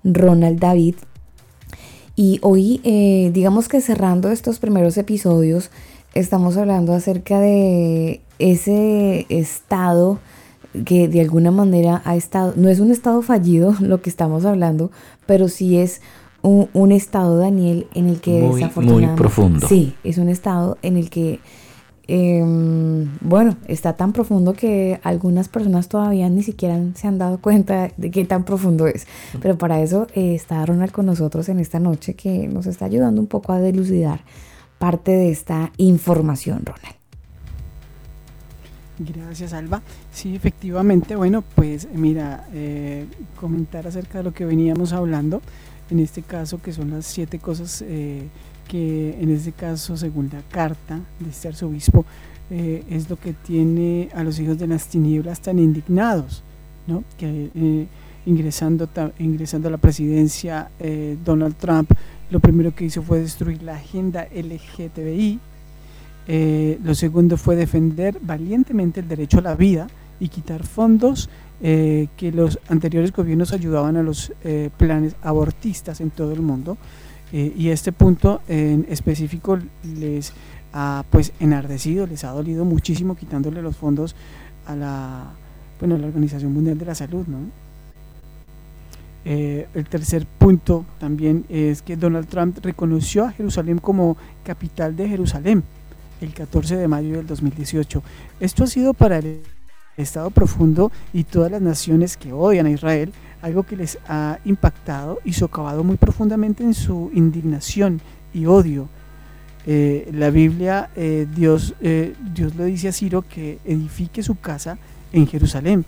Ronald David. Y hoy, eh, digamos que cerrando estos primeros episodios, estamos hablando acerca de ese estado que de alguna manera ha estado, no es un estado fallido lo que estamos hablando, pero sí es un, un estado, Daniel, en el que Muy, muy desafortunadamente... profundo. Sí, es un estado en el que, em, bueno, está tan profundo que algunas personas todavía ni siquiera se han dado cuenta de qué tan profundo es. Pero para eso eh, está Ronald con nosotros en esta noche que nos está ayudando un poco a delucidar parte de esta información, Ronald. Gracias, Alba. Sí, efectivamente, bueno, pues mira, eh, comentar acerca de lo que veníamos hablando, en este caso que son las siete cosas eh, que en este caso, según la carta de este arzobispo, eh, es lo que tiene a los hijos de las tinieblas tan indignados, ¿no? Que eh, ingresando, ingresando a la presidencia Donald Trump, lo primero que hizo fue destruir la agenda LGTBI, eh, lo segundo fue defender valientemente el derecho a la vida y quitar fondos eh, que los anteriores gobiernos ayudaban a los eh, planes abortistas en todo el mundo. Y este punto en específico les ha pues enardecido, les ha dolido muchísimo quitándole los fondos a la, bueno, la Organización Mundial de la Salud, ¿no? El tercer punto también es que Donald Trump reconoció a Jerusalén como capital de Jerusalén el 14 de mayo del 2018. Esto ha sido para el Estado profundo y todas las naciones que odian a Israel algo que les ha impactado y socavado muy profundamente en su indignación y odio. Eh, la Biblia, eh, Dios, eh, Dios le dice a Ciro que edifique su casa en Jerusalén.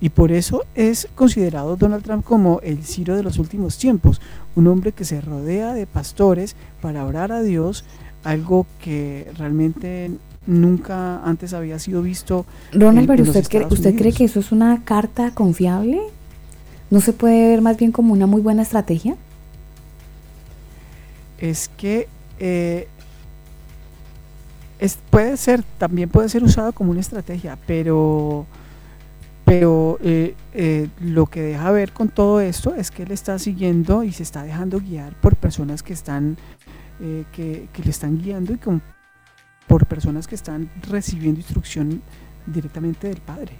Y por eso es considerado Donald Trump como el Ciro de los últimos tiempos, un hombre que se rodea de pastores para orar a Dios, algo que realmente nunca antes había sido visto. Ronald, en- pero en usted, cree, ¿usted cree que eso es una carta confiable? ¿No se puede ver más bien como una muy buena estrategia? es que eh, es- puede ser, también puede ser usado como una estrategia, pero, pero eh, eh, lo que deja ver con todo esto es que él está siguiendo y se está dejando guiar por personas que están, eh, que, que le están guiando y con- por personas que están recibiendo instrucción directamente del Padre.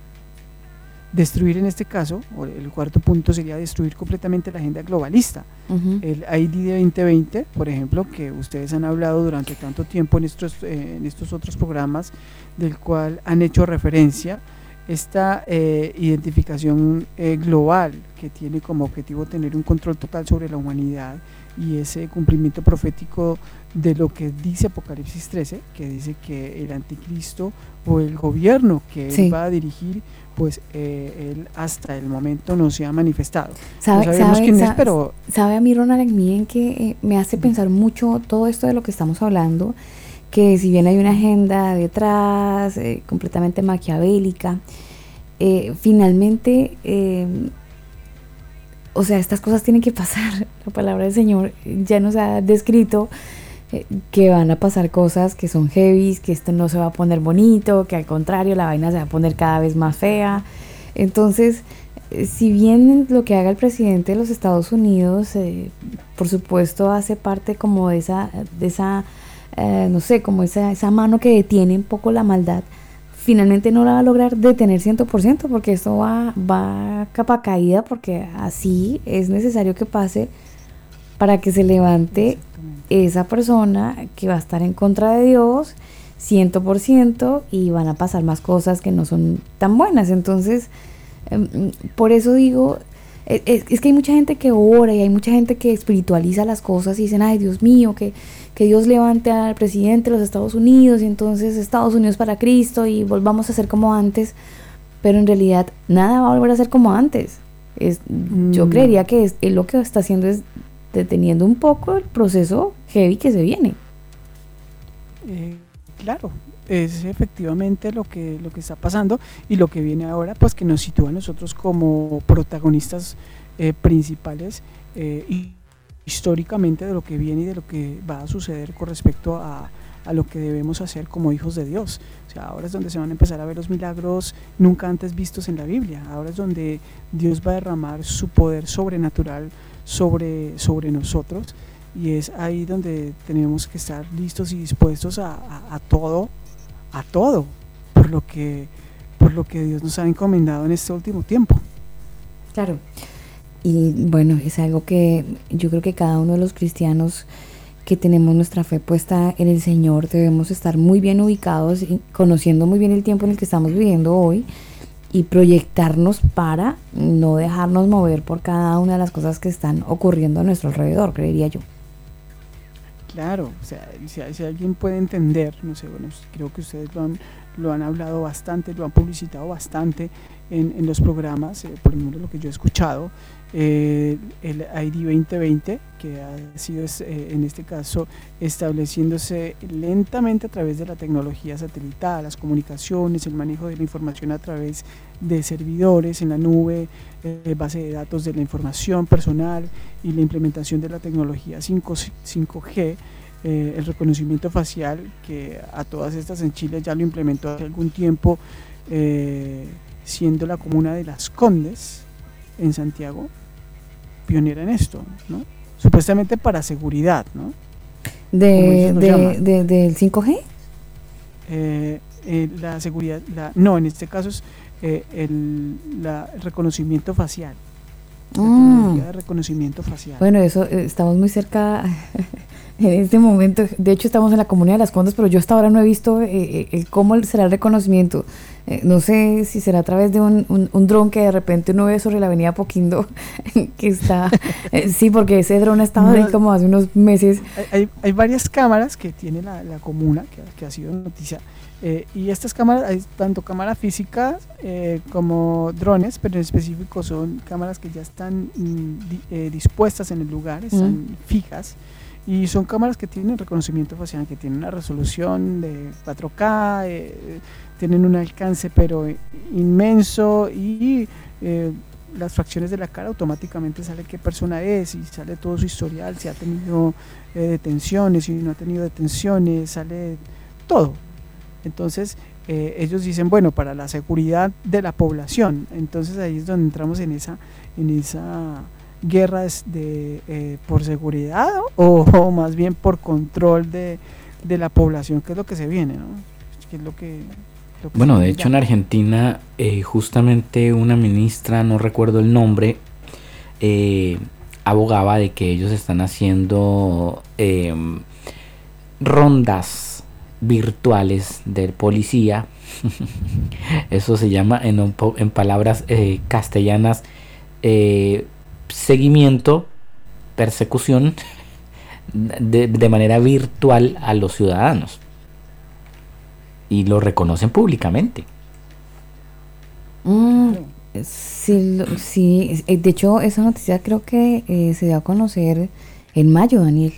Destruir en este caso, o el cuarto punto sería destruir completamente la agenda globalista Ujú. el ID de 2020, por ejemplo, que ustedes han hablado durante tanto tiempo en estos, eh, en estos otros programas, del cual han hecho referencia, esta eh, identificación eh, global que tiene como objetivo tener un control total sobre la humanidad y ese cumplimiento profético de lo que dice Apocalipsis 13, que dice que el anticristo o el gobierno que él va a dirigir, pues eh, él hasta el momento no se ha manifestado. ¿Sabe, no sabemos sabe- quién es, pero sabe a mí, Ronald, en mí en que eh, me hace pensar mucho todo esto de lo que estamos hablando, que si bien hay una agenda detrás, eh, completamente maquiavélica, finalmente, o sea, estas cosas tienen que pasar. La palabra del Señor ya nos ha descrito eh, que van a pasar cosas que son heavy, que esto no se va a poner bonito, que al contrario la vaina se va a poner cada vez más fea. Entonces, eh, si bien lo que haga el presidente de los Estados Unidos, eh, por supuesto, hace parte como de esa, de esa eh, no sé, como esa, esa mano que detiene un poco la maldad, finalmente no la va a lograr detener 100% porque esto va, va capa caída porque así es necesario que pase para que se levante esa persona que va a estar en contra de Dios 100% y van a pasar más cosas que no son tan buenas. Entonces, em, por eso digo, e- es, es que hay mucha gente que ora y hay mucha gente que espiritualiza las cosas y dicen, ay Dios mío, que, que Dios levante al presidente de los Estados Unidos y entonces Estados Unidos para Cristo y volvamos a ser como antes. Pero en realidad nada va a volver a ser como antes. Es, Yo Mm. creería que es, él lo que está haciendo es deteniendo un poco el proceso heavy que se viene. Eh, claro, es efectivamente lo que, lo que está pasando y lo que viene ahora, pues que nos sitúa a nosotros como protagonistas eh, principales eh, y históricamente de lo que viene y de lo que va a suceder con respecto a, a lo que debemos hacer como hijos de Dios. O sea, ahora es donde se van a empezar a ver los milagros nunca antes vistos en la Biblia. Ahora es donde Dios va a derramar su poder sobrenatural sobre, sobre nosotros y es ahí donde tenemos que estar listos y dispuestos a, a- todo, a todo, por lo que por lo que Dios nos ha encomendado en este último tiempo. Claro. Y bueno, es algo que yo creo que cada uno de los cristianos que tenemos nuestra fe puesta en el Señor debemos estar muy bien ubicados y conociendo muy bien el tiempo en el que estamos viviendo hoy y proyectarnos para no dejarnos mover por cada una de las cosas que están ocurriendo a nuestro alrededor, creería yo. Claro, o sea, si, alguien puede entender, no sé, bueno, creo que ustedes lo han, lo han hablado bastante, lo han publicitado bastante en, en los programas, eh, por lo menos lo que yo he escuchado, eh, el ID 2020, que ha sido eh, en este caso estableciéndose lentamente a través de la tecnología satelital, las comunicaciones, el manejo de la información a través de servidores en la nube, eh, base de datos de la información personal y la implementación de la tecnología 5, 5G, eh, el reconocimiento facial, que a todas estas en Chile ya lo implementó hace algún tiempo, eh, siendo la comuna de Las Condes en Santiago pionera en esto, ¿no? Supuestamente para seguridad, ¿no? De, de- de- ¿Del 5G? Eh, eh, la seguridad, la, no, en este caso es eh, el, la- el reconocimiento facial. Mm. de reconocimiento facial. Bueno, eso, eh, estamos muy cerca en este momento. De hecho, estamos en la comunidad de las Condes, pero yo hasta ahora no he visto eh, eh, cómo será el reconocimiento. Eh, no sé si será a través de un, un, un dron que de repente uno ve sobre la avenida Poquindo, que está... sí, porque ese dron ha estado ahí como hace unos meses. Hay, hay- hay varias cámaras que tiene la, la comuna, que, que ha sido noticia, eh, y estas cámaras, hay tanto cámaras físicas eh, como drones, pero en específico son cámaras que ya están mm, di- eh, dispuestas en el lugar, están fijas, y son cámaras que tienen reconocimiento facial, que tienen una resolución de 4K, eh, tienen un alcance pero inmenso. Y eh, las fracciones de la cara automáticamente sale qué persona es y sale todo su historial, si ha tenido eh, detenciones, si no ha tenido detenciones, sale todo. Entonces eh, ellos dicen, bueno, para la seguridad de la población, entonces ahí es donde entramos en esa, en esa guerra de, eh, por seguridad o, o más bien por control de, de la población, que es lo que se viene, ¿no? Que es lo que, lo que Bueno, de hecho ya. en Argentina, eh, justamente una ministra, no recuerdo el nombre, eh, abogaba de que ellos están haciendo em, rondas virtuales del policía. Eso se llama en, un en palabras eh, castellanas eh, seguimiento, persecución de, de manera virtual a los ciudadanos y lo reconocen públicamente. Mm, sí, sí, eh, de hecho esa noticia creo que eh, se dio a conocer en mayo, Daniel,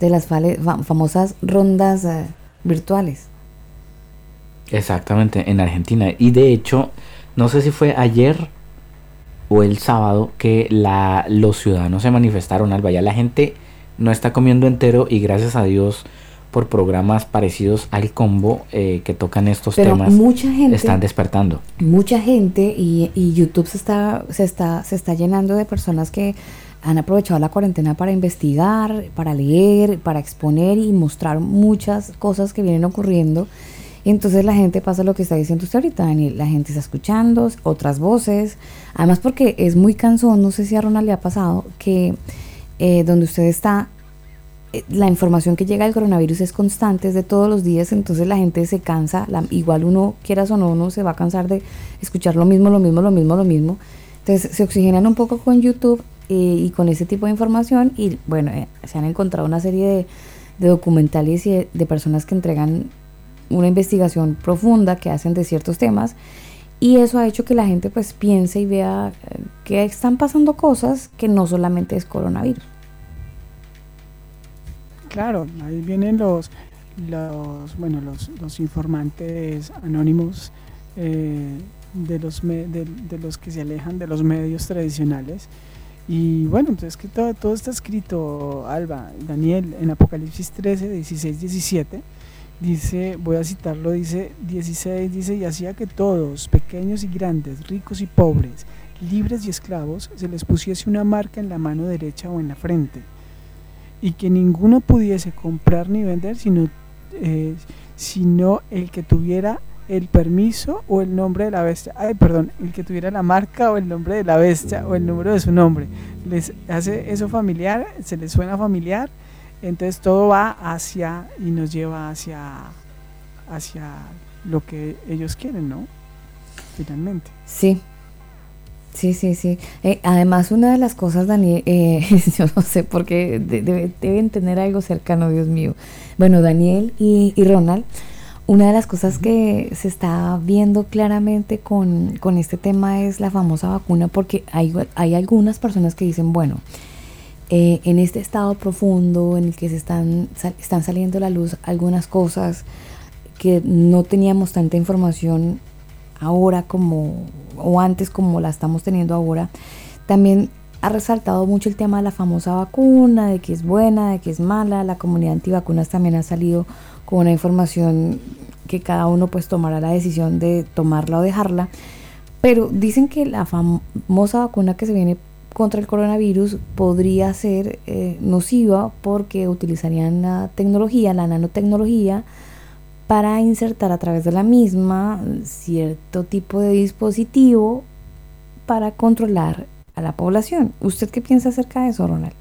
de las famosas rondas eh, virtuales. Exactamente, en Argentina. Y de hecho, no sé si fue ayer o el sábado que la, los ciudadanos se manifestaron, Alba. Ya la gente no está comiendo entero y gracias a Dios por programas parecidos al combo eh, que tocan estos Pero temas mucha gente- están despertando. mucha gente y, y YouTube se está, se, está, se está llenando de personas que han aprovechado la cuarentena para investigar, para leer, para exponer y mostrar muchas cosas que vienen ocurriendo. Entonces la gente pasa lo que está diciendo usted ahorita, Daniel. La gente está escuchando otras voces. Además porque es muy cansón, no sé si a Ronald le ha pasado, que eh, donde usted está, eh, la información que llega del coronavirus es constante, es de todos los días, entonces la gente se cansa, la- igual uno, quieras o no, uno se va a cansar de escuchar lo mismo, lo mismo, lo mismo, lo mismo. Entonces se oxigenan un poco con YouTube eh, y con ese tipo de información y bueno, eh, se han encontrado una serie de, de documentales y de, de personas que entregan una investigación profunda que hacen de ciertos temas y eso ha hecho que la gente pues piense y vea eh, que están pasando cosas que no solamente es coronavirus. Claro, ahí vienen los, los bueno, los, los informantes anónimos eh, de, los me- de, de los que se alejan de los medios tradicionales. Y bueno, pues es que todo, todo está escrito, Alba, Daniel, en Apocalipsis 13, 16, 17. Dice, voy a citarlo, dice 16, dice, y hacía que todos, pequeños y grandes, ricos y pobres, libres y esclavos, se les pusiese una marca en la mano derecha o en la frente y que ninguno pudiese comprar ni vender sino, eh, sino el que tuviera el permiso o el nombre de la bestia. Ay, perdón, el que tuviera la marca o el nombre de la bestia o el número de su nombre. Les hace eso familiar, se les suena familiar, entonces todo va hacia y nos lleva hacia, hacia lo que ellos quieren, ¿no? Finalmente. Sí, sí, sí, sí. Eh, además, una de las cosas, Daniel, eh, yo no sé por qué de- debe- deben tener algo cercano, Dios mío. Bueno, Daniel y, y Ronald, una de las cosas que se está viendo claramente con, con este tema es la famosa vacuna, porque hay, hay algunas personas que dicen, bueno, eh, en este estado profundo en el que se están, sal- están saliendo a la luz algunas cosas que no teníamos tanta información ahora como o antes como la estamos teniendo ahora, también ha resaltado mucho el tema de la famosa vacuna, de que es buena, de que es mala. La comunidad antivacunas también ha salido con una información que cada uno pues tomará la decisión de tomarla o dejarla. Pero dicen que la famosa vacuna que se viene contra el coronavirus podría ser eh, nociva porque utilizarían la tecnología, la nanotecnología, para insertar a través de la misma cierto tipo de dispositivo para controlar a la población. ¿Usted qué piensa acerca de eso, Ronald?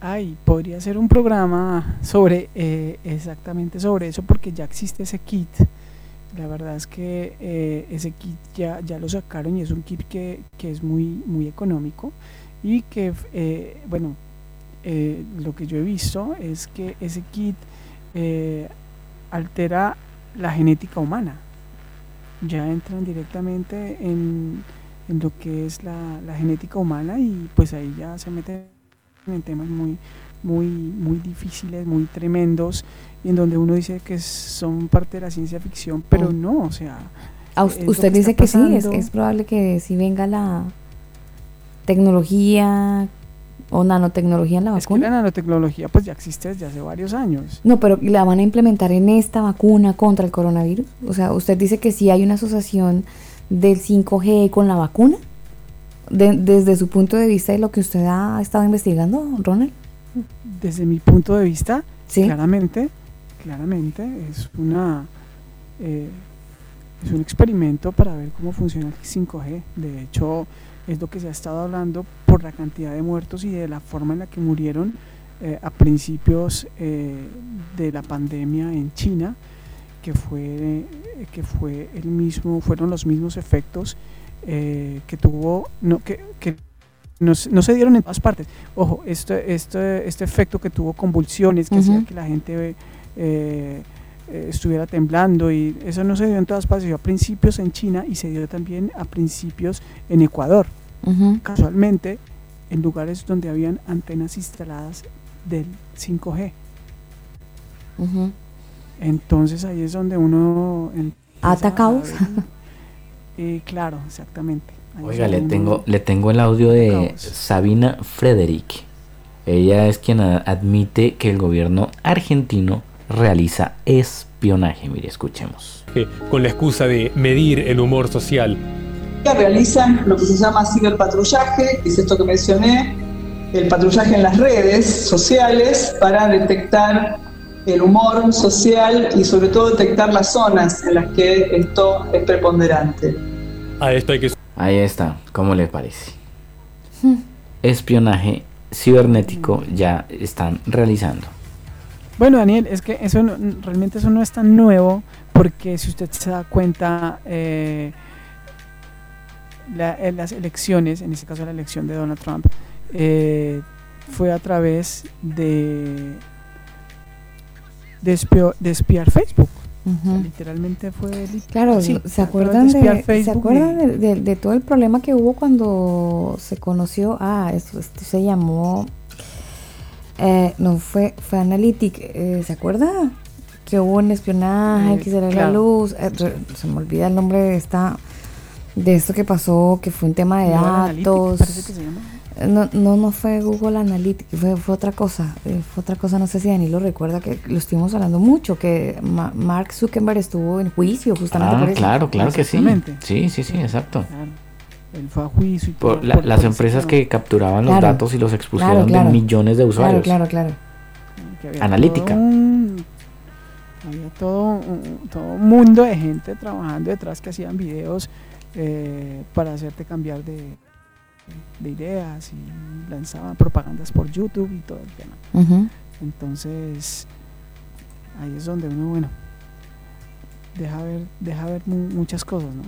Ay, podría ser un programa sobre eh, exactamente sobre eso porque ya existe ese kit. La verdad es que eh, ese kit ya, ya lo sacaron y es un kit que, que es muy, muy económico y que, eh, bueno, lo que yo he visto es que ese kit altera la genética humana. Ya entran directamente en, en lo que es la, la genética humana y pues ahí ya se mete en temas muy, muy, muy difíciles, muy tremendos, y en donde uno dice que son parte de la ciencia ficción, pero Oh. no, o sea... Ah, usted que dice que sí, es, es probable que sí venga la tecnología o nanotecnología en la Es que vacuna. la nanotecnología pues ya existe desde hace varios años. No, pero la van a implementar en esta vacuna contra el coronavirus. O sea, usted dice que sí hay una asociación del 5G con la vacuna. De- desde su punto de vista y lo que usted ha estado investigando, Ronald. Desde mi punto de vista, Sí. claramente, claramente es una eh, es un experimento para ver cómo funciona el 5G. De hecho, es lo que se ha estado hablando por la cantidad de muertos y de la forma en la que murieron eh, a principios eh, de la pandemia en China, que fue que fue el mismo, fueron los mismos efectos eh, que tuvo, no, que, que no, se- no se dieron en todas partes. Ojo, este, este, este efecto que tuvo convulsiones, que hacía que la gente eh, eh, estuviera temblando y eso no se dio en todas partes, se dio a principios en China y se dio también a principios en Ecuador, casualmente en lugares donde habían antenas instaladas del 5G. Ujú. Entonces ahí es donde uno ¿Atacados? Eh, claro, exactamente. Ahí Oiga, le tengo, le tengo el audio de. Sabina Frederick. Ella es quien admite que el gobierno argentino realiza espionaje. Mire, escuchemos. con la excusa de medir el humor social. realizan lo que se llama ciberpatrullaje, que es esto que mencioné, el patrullaje en las redes sociales para detectar el humor social y sobre todo detectar las zonas en las que esto es preponderante. A esto hay que Ahí está, ¿cómo les parece? Espionaje cibernético ya están realizando. Bueno, Daniel, es que eso no- realmente eso no es tan nuevo porque si usted se da cuenta, eh, la- en las elecciones, en este caso la elección de Donald Trump, eh, fue a través de, de, espio- de espiar Facebook. O sea, Ujú. literalmente fue... Claro, sí, ¿se acuerdan, de, ¿se acuerdan de, de- de todo el problema que hubo cuando se conoció? Ah, esto, esto se llamó... eh, no, fue, fue Analytic, eh, ¿se acuerda? Que hubo un espionaje, Eh, que se le la claro. luz. eh, se me olvida el nombre de esta de esto que pasó, que fue un tema de Analytics, datos. parece que se llama. No, no, no fue Google Analytics, fue, fue otra cosa. eh, fue otra cosa, no sé si Dani lo recuerda, que lo estuvimos hablando mucho, que Ma- Mark Zuckerberg estuvo en juicio justamente Ah, por eso. claro, claro que sí. Sí, sí, sí, exacto. Claro. Él fue a juicio y todo. Por la- por- las por empresas que capturaban los Claro. datos y los expusieron Claro, claro. de millones de usuarios. Claro, claro, claro. Analítica. todo un- había todo un, todo un mundo de gente trabajando detrás que hacían videos eh, para hacerte cambiar de, de ideas y lanzaban propagandas por YouTube y todo el tema. Entonces, ahí es donde uno, bueno, deja ver, deja ver mu- muchas cosas, ¿no?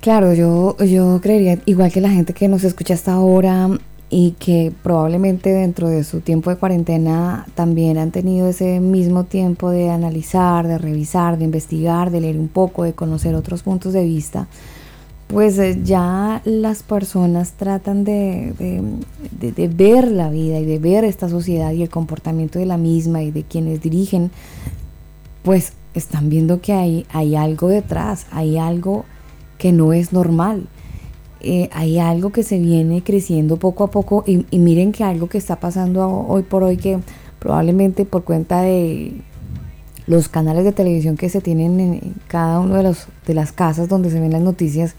Claro, yo, yo creería, igual que la gente que nos escucha hasta ahora y que probablemente dentro de su tiempo de cuarentena también han tenido ese mismo tiempo de analizar, de revisar, de investigar, de leer un poco, de conocer otros puntos de vista, pues eh, ya las personas tratan de, de- ver la vida y de ver esta sociedad y el comportamiento de la misma y de quienes dirigen, pues están viendo que hay, hay algo detrás, hay algo que no es normal. Eh, hay algo que se viene creciendo poco a poco y, y miren que algo que está pasando ho- hoy por hoy que probablemente por cuenta de los canales de televisión que se tienen en cada uno de los de las casas donde se ven las noticias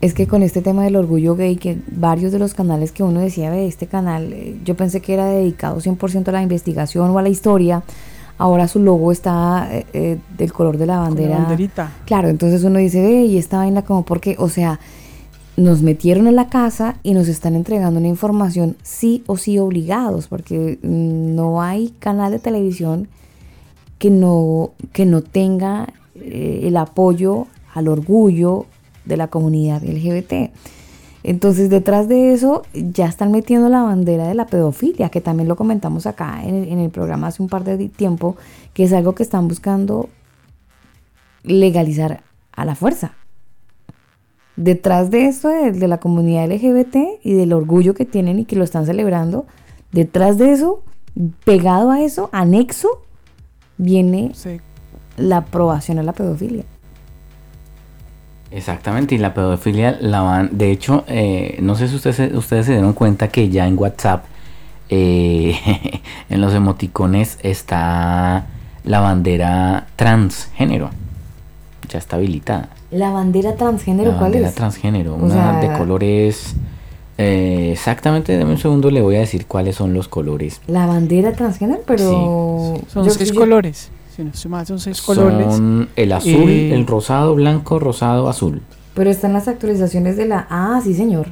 es que con este tema del orgullo gay que varios de los canales que uno decía ve este canal eh, yo pensé que era dedicado 100% a la investigación o a la historia ahora su logo está eh, eh, del color de la Con la bandera banderita. Claro, entonces uno dice, ve, y esta vaina como porque, o sea, nos metieron en la casa y nos están entregando una información sí o sí obligados, porque mm, no hay canal de televisión que no, que no tenga eh, el apoyo al orgullo de la comunidad LGBT. Entonces, detrás de eso ya están metiendo la bandera de la pedofilia, que también lo comentamos acá en el, programa hace un par de tiempo, que es algo que están buscando legalizar a la fuerza. Detrás de esto de, de la comunidad LGBT y del orgullo que tienen y que lo están celebrando, detrás de eso, pegado a eso, anexo, viene Sí. la aprobación a la pedofilia. Exactamente, y la pedofilia la van. De hecho, eh, no sé si ustedes, se- ustedes se dieron cuenta que ya en WhatsApp, eh, en los emoticones, está la bandera transgénero. Ya está habilitada. La bandera transgénero, la ¿cuál bandera es? transgénero, O una sea- de colores. Eh, exactamente, dame un segundo, le voy a decir cuáles son los colores. La bandera transgénero, pero... Son yo- seis yo- colores. Si no son seis colores. Son el azul, Eh, el rosado, blanco, rosado, azul. Pero están las actualizaciones de la... Ah, sí, señor.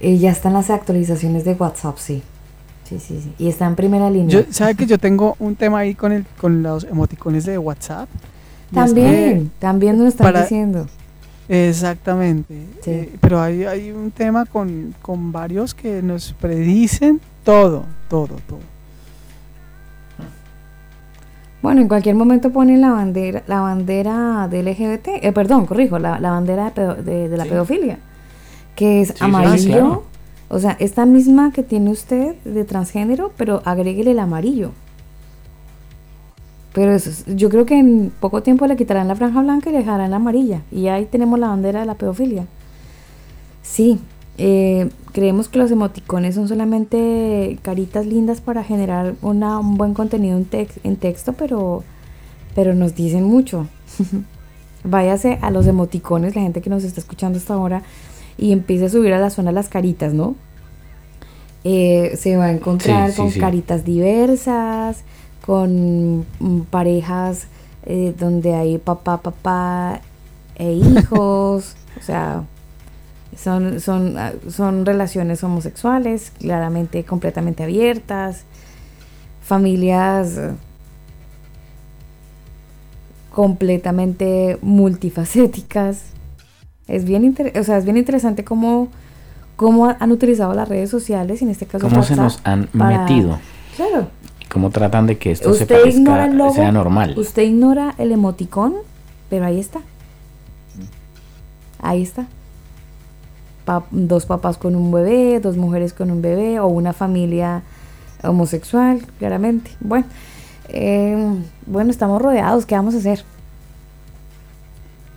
Eh, ya están las actualizaciones de WhatsApp, sí. Sí, sí, sí. Y está en primera línea. Yo, ¿Sabe que yo tengo un tema ahí con, el, con los emoticones de WhatsApp? Y es También, también nos están para- diciendo. Exactamente. Sí. Eh, pero hay, hay un tema con, con varios que nos predicen todo, todo, todo. Bueno, en cualquier momento ponen la bandera, la bandera de LGBT, eh, perdón, corrijo, la, la bandera de, pedo- de- de la Sí. pedofilia, que es Sí, sí, amarillo, claro. o sea, esta misma que tiene usted de transgénero, pero agréguele el amarillo. Pero eso es- yo creo que en poco tiempo le quitarán la franja blanca y le dejarán la amarilla. Y ahí tenemos la bandera de la pedofilia. Sí, eh, creemos que los emoticones son solamente caritas lindas para generar una- un buen contenido en, tex- en texto, pero, pero nos dicen mucho. Váyase a los emoticones, la gente que nos está escuchando hasta ahora, y empiece a subir a la zona las caritas, ¿no? Eh, se va a encontrar Sí, sí, con sí. caritas diversas, con mm, parejas eh, donde hay papá, papá e hijos, o sea, son, son, ah, son relaciones homosexuales, claramente completamente abiertas, familias completamente multifacéticas. Es bien, inter- o sea, es bien interesante cómo, cómo han utilizado las redes sociales, y en este caso ¿Cómo se nos han para- metido? Claro. ¿Y cómo tratan de que esto se parezca, logo, sea normal? usted ignora el emoticón, pero ahí está. Ahí está. Pa- dos papás con un bebé, dos mujeres con un bebé o una familia homosexual, claramente. Bueno, eh, bueno, estamos rodeados, ¿qué vamos a hacer?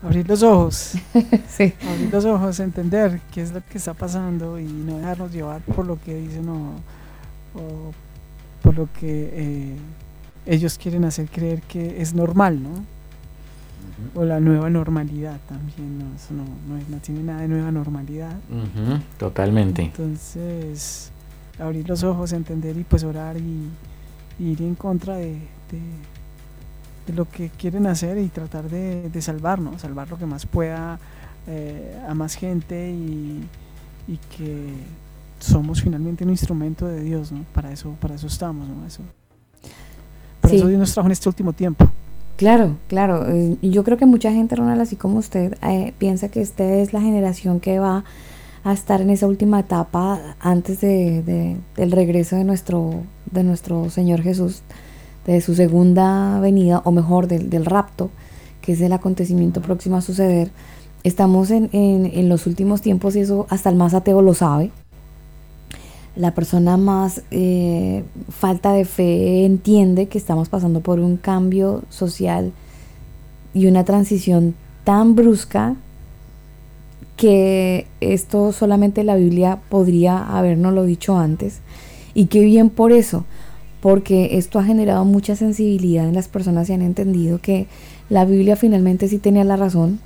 Abrir los ojos. sí. Abrir los ojos, entender qué es lo que está pasando y no dejarnos llevar por lo que dicen o, o por lo que eh, ellos quieren hacer creer que es normal, ¿no? O la nueva normalidad también, ¿no? Eso no, no, no tiene nada de nueva normalidad. Ujú, totalmente. Entonces, abrir los ojos, entender y pues orar y, y ir en contra de, de- de lo que quieren hacer y tratar de, de salvarnos, salvar lo que más pueda eh, a más gente y, y que somos finalmente un instrumento de Dios, ¿no? Para eso, para eso estamos, ¿no? Eso, Sí. eso Dios nos trajo en este último tiempo. Claro, claro. eh, Yo creo que mucha gente, Ronald, así como usted, eh, piensa que esta es la generación que va a estar en esa última etapa antes de, de- del regreso de nuestro, de nuestro Señor Jesús, de su segunda venida, o mejor, del, del rapto, que es el acontecimiento próximo a suceder. Estamos en, en- en los últimos tiempos y eso hasta el más ateo lo sabe. La persona más eh, falta de fe entiende que estamos pasando por un cambio social y una transición tan brusca que esto solamente la Biblia podría habernoslo dicho antes. Y qué bien por eso, porque esto ha generado mucha sensibilidad en las personas y han entendido que la Biblia finalmente sí tenía la razón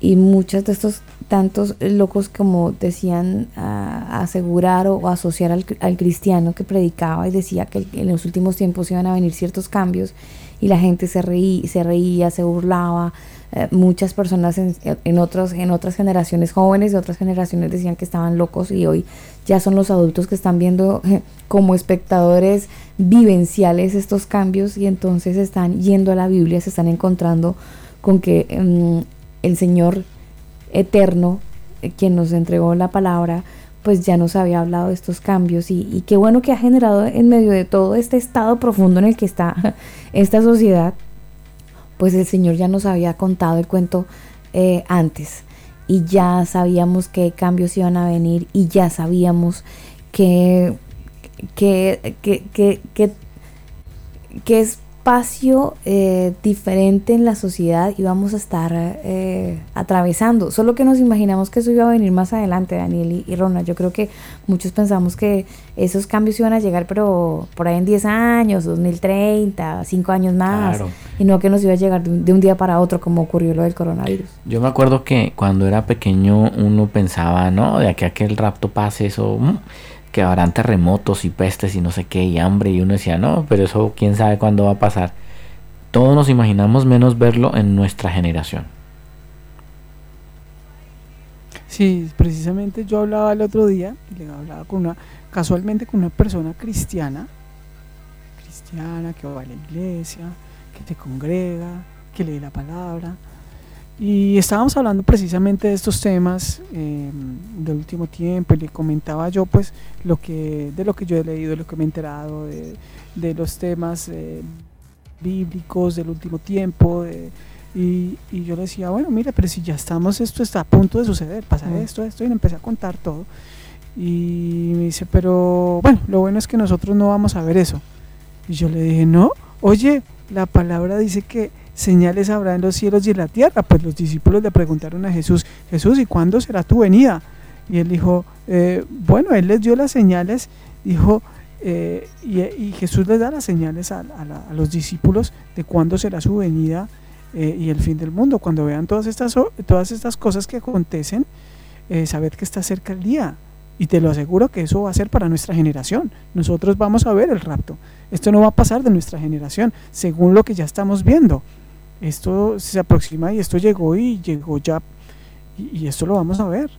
y muchos de estos tantos locos como decían asegurar o, asociar al, al cristiano que predicaba y decía que en los últimos tiempos iban a venir ciertos cambios y la gente se reía, se, reía, se burlaba. Eh, muchas personas en, en, otros, en otras generaciones jóvenes y otras generaciones decían que estaban locos y hoy ya son los adultos que están viendo eh, como espectadores vivenciales estos cambios y entonces están yendo a la Biblia, se están encontrando con que mm, el Señor eterno, eh, quien nos entregó la palabra, pues ya nos había hablado de estos cambios. Y, qué bueno que ha generado en medio de todo este estado profundo en el que está esta sociedad, pues el Señor ya nos había contado el cuento eh, antes. Y ya sabíamos qué cambios iban a venir y ya sabíamos que, que, que, que, que, que espacio eh, diferente en la sociedad íbamos a estar eh, atravesando. Solo que nos imaginamos que eso iba a venir más adelante, Daniel y, y Ronald. Yo creo que muchos pensamos que esos cambios iban a llegar, pero por ahí en 10 años, 2030, 5 años más, Claro. y no que nos iba a llegar de un, de un día para otro como ocurrió lo del coronavirus. Yo me acuerdo que cuando era pequeño uno pensaba, no, de aquí a que el rapto pase, eso, mm, que habrán terremotos y pestes y no sé qué, y hambre, y uno decía, no, pero eso quién sabe cuándo va a pasar. Todos nos imaginamos menos verlo en nuestra generación. Sí, precisamente yo hablaba el otro día, hablaba con una, casualmente con una persona cristiana, cristiana que va a la iglesia, que te congrega, que lee la palabra. Y estábamos hablando precisamente de estos temas eh, del último tiempo y le comentaba yo pues lo que, de lo que yo he leído, de lo que me he enterado, de, de los temas eh, bíblicos del último tiempo, de, y, y yo le decía, bueno, mira, pero si ya estamos, esto está a punto de suceder, pasa Mm. esto, esto, y le empecé a contar todo. Y me dice, pero bueno, lo bueno es que nosotros no vamos a ver eso. Y yo le dije, no, oye, la palabra dice que señales habrá en los cielos y en la tierra. Pues los discípulos le preguntaron a Jesús, Jesús, ¿y cuándo será tu venida? Y él dijo, eh, bueno, él les dio las señales, dijo, eh, y, Jesús les da las señales a, los discípulos de cuándo será su venida eh, y el fin del mundo. Cuando vean todas estas, todas estas cosas que acontecen, saber que está cerca el día. Y te lo aseguro que eso va a ser para nuestra generación. Nosotros vamos a ver el rapto. Esto no va a pasar de nuestra generación, según lo que ya estamos viendo. Esto se aproxima y esto llegó y llegó ya. Y, y esto lo vamos a ver.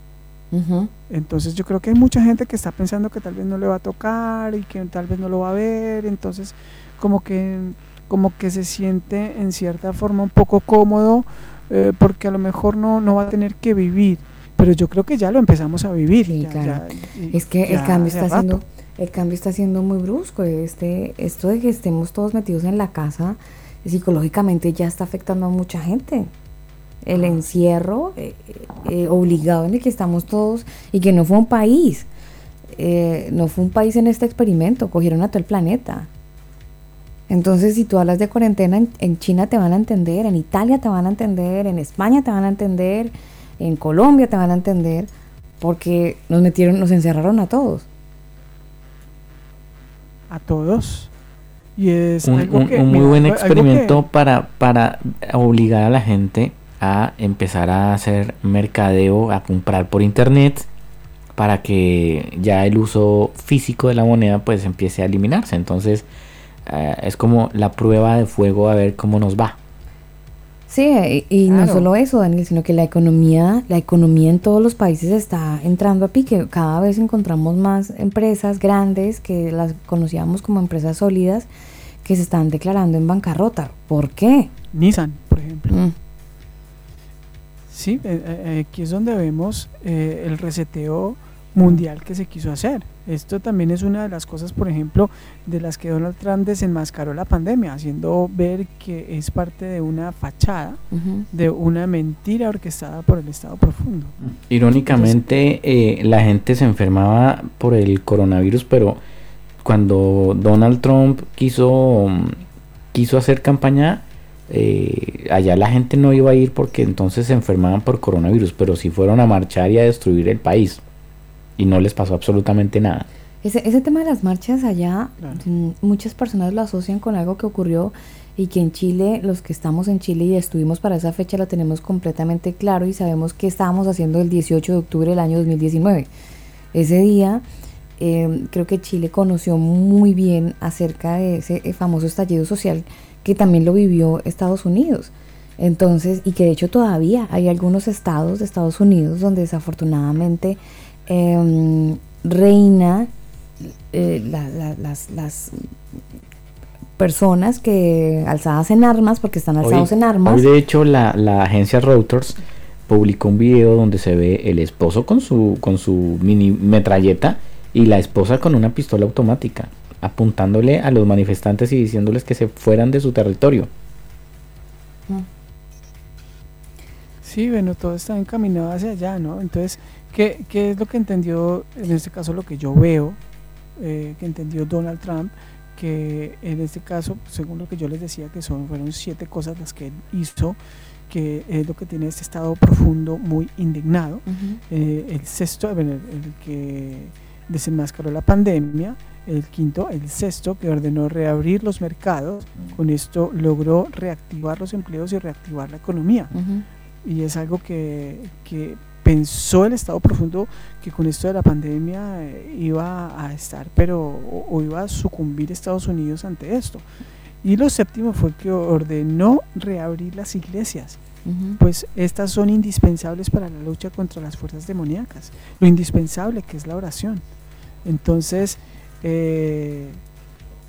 Entonces yo creo que hay mucha gente que está pensando que tal vez no le va a tocar y que tal vez no lo va a ver. Entonces como que, como que se siente en cierta forma un poco cómodo eh, porque a lo mejor no, no va a tener que vivir. Pero yo creo que ya lo empezamos a vivir. Sí, ya- claro. ya- y- Es que el cambio está siendo, el cambio está siendo muy brusco. Este, esto de que estemos todos metidos en la casa, psicológicamente ya está afectando a mucha gente. El encierro eh, eh, obligado en el que estamos todos y que no fue un país, eh, no fue un país en este experimento, cogieron a todo el planeta. Entonces, si tú hablas de cuarentena, en, en China te van a entender, en Italia te van a entender, en España te van a entender, en Colombia te van a entender, porque nos metieron, nos encerraron a todos. A todos. Y es un, algo un- que, un muy mira, buen que- experimento para, para obligar a la gente a empezar a hacer mercadeo, a comprar por internet, para que ya el uso físico de la moneda pues empiece a eliminarse. Entonces eh, es como la prueba de fuego a ver cómo nos va. Sí, y, y no solo eso, Daniel, sino que la economía, la economía en todos los países está entrando a pique. Cada vez encontramos más empresas grandes que las conocíamos como empresas sólidas que se están declarando en bancarrota. ¿Por qué? Nissan, por ejemplo. Mm. Sí, eh, eh, aquí es donde vemos eh, el reseteo mundial que se quiso hacer. Esto también es una de las cosas, por ejemplo, de las que Donald Trump desenmascaró la pandemia, haciendo ver que es parte de una fachada, de una mentira orquestada por el Estado profundo. Irónicamente, eh, la gente se enfermaba por el coronavirus, pero cuando Donald Trump quiso, quiso hacer campaña, eh, allá la gente no iba a ir porque entonces se enfermaban por coronavirus, pero sí fueron a marchar y a destruir el país. Y no les pasó absolutamente nada. Ese, ese tema de las marchas allá, Claro. mm, muchas personas lo asocian con algo que ocurrió y que en Chile, los que estamos en Chile y estuvimos para esa fecha, lo tenemos completamente claro y sabemos qué estábamos haciendo el 18 de octubre del año 2019. Ese día, eh, creo que Chile conoció muy bien acerca de ese eh, famoso estallido social que también lo vivió Estados Unidos. Entonces, y que de hecho todavía hay algunos estados de Estados Unidos donde desafortunadamente em, reina eh, la- la- las, las personas que alzadas en armas, porque están alzados Hoy- en armas, Hoy, de hecho, la, la agencia Reuters publicó un video donde se ve el esposo con su, con su mini metralleta y la esposa con una pistola automática, apuntándole a los manifestantes y diciéndoles que se fueran de su territorio. Sí, bueno, todo está encaminado hacia allá, ¿no? Entonces, ¿qué, qué es lo que entendió, en este caso lo que yo veo, eh, que entendió Donald Trump? Que en este caso, según lo que yo les decía, que son, fueron siete cosas las que él hizo, que es lo que tiene este estado profundo muy indignado. Ujú. Eh, el sexto, bueno, el, el que desenmascaró la pandemia, el quinto, el sexto, que ordenó reabrir los mercados, con esto logró reactivar los empleos y reactivar la economía Ujú. y es algo que, que pensó el Estado profundo que con esto de la pandemia eh, iba a estar, pero o, o iba a sucumbir Estados Unidos ante esto. Y lo séptimo fue que ordenó reabrir las iglesias, pues estas son indispensables para la lucha contra las fuerzas demoníacas, lo indispensable que es la oración. Entonces, eh,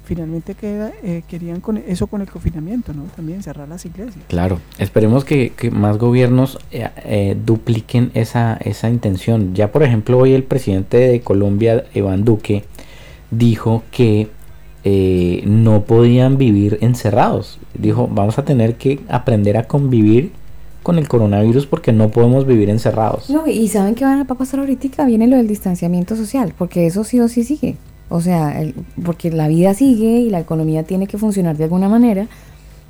finalmente queda, eh, querían con eso con el confinamiento, ¿no? También cerrar las iglesias. Claro, esperemos que, que más gobiernos eh, eh, dupliquen esa, esa intención. Ya por ejemplo hoy el presidente de Colombia, Iván Duque, dijo que eh, no podían vivir encerrados. Dijo, vamos a tener que aprender a convivir con el coronavirus porque no podemos vivir encerrados. No, y saben que van a pasar ahorita, viene lo del distanciamiento social, porque eso sí o sí sigue. O sea, el- porque la vida sigue y la economía tiene que funcionar de alguna manera,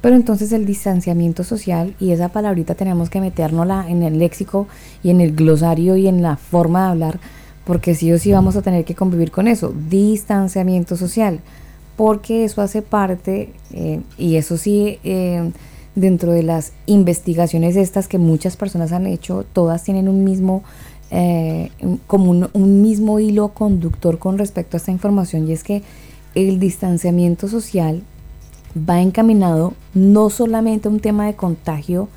pero entonces el distanciamiento social y esa palabrita tenemos que metérnosla en el léxico y en el glosario y en la forma de hablar, porque sí o sí vamos a tener que convivir con eso, distanciamiento social, porque eso hace parte, eh, y eso sí, eh, dentro de las investigaciones estas que muchas personas han hecho, todas tienen un mismo eh, como un, mismo hilo conductor con respecto a esta información y es que el distanciamiento social va encaminado no solamente a un tema de contagio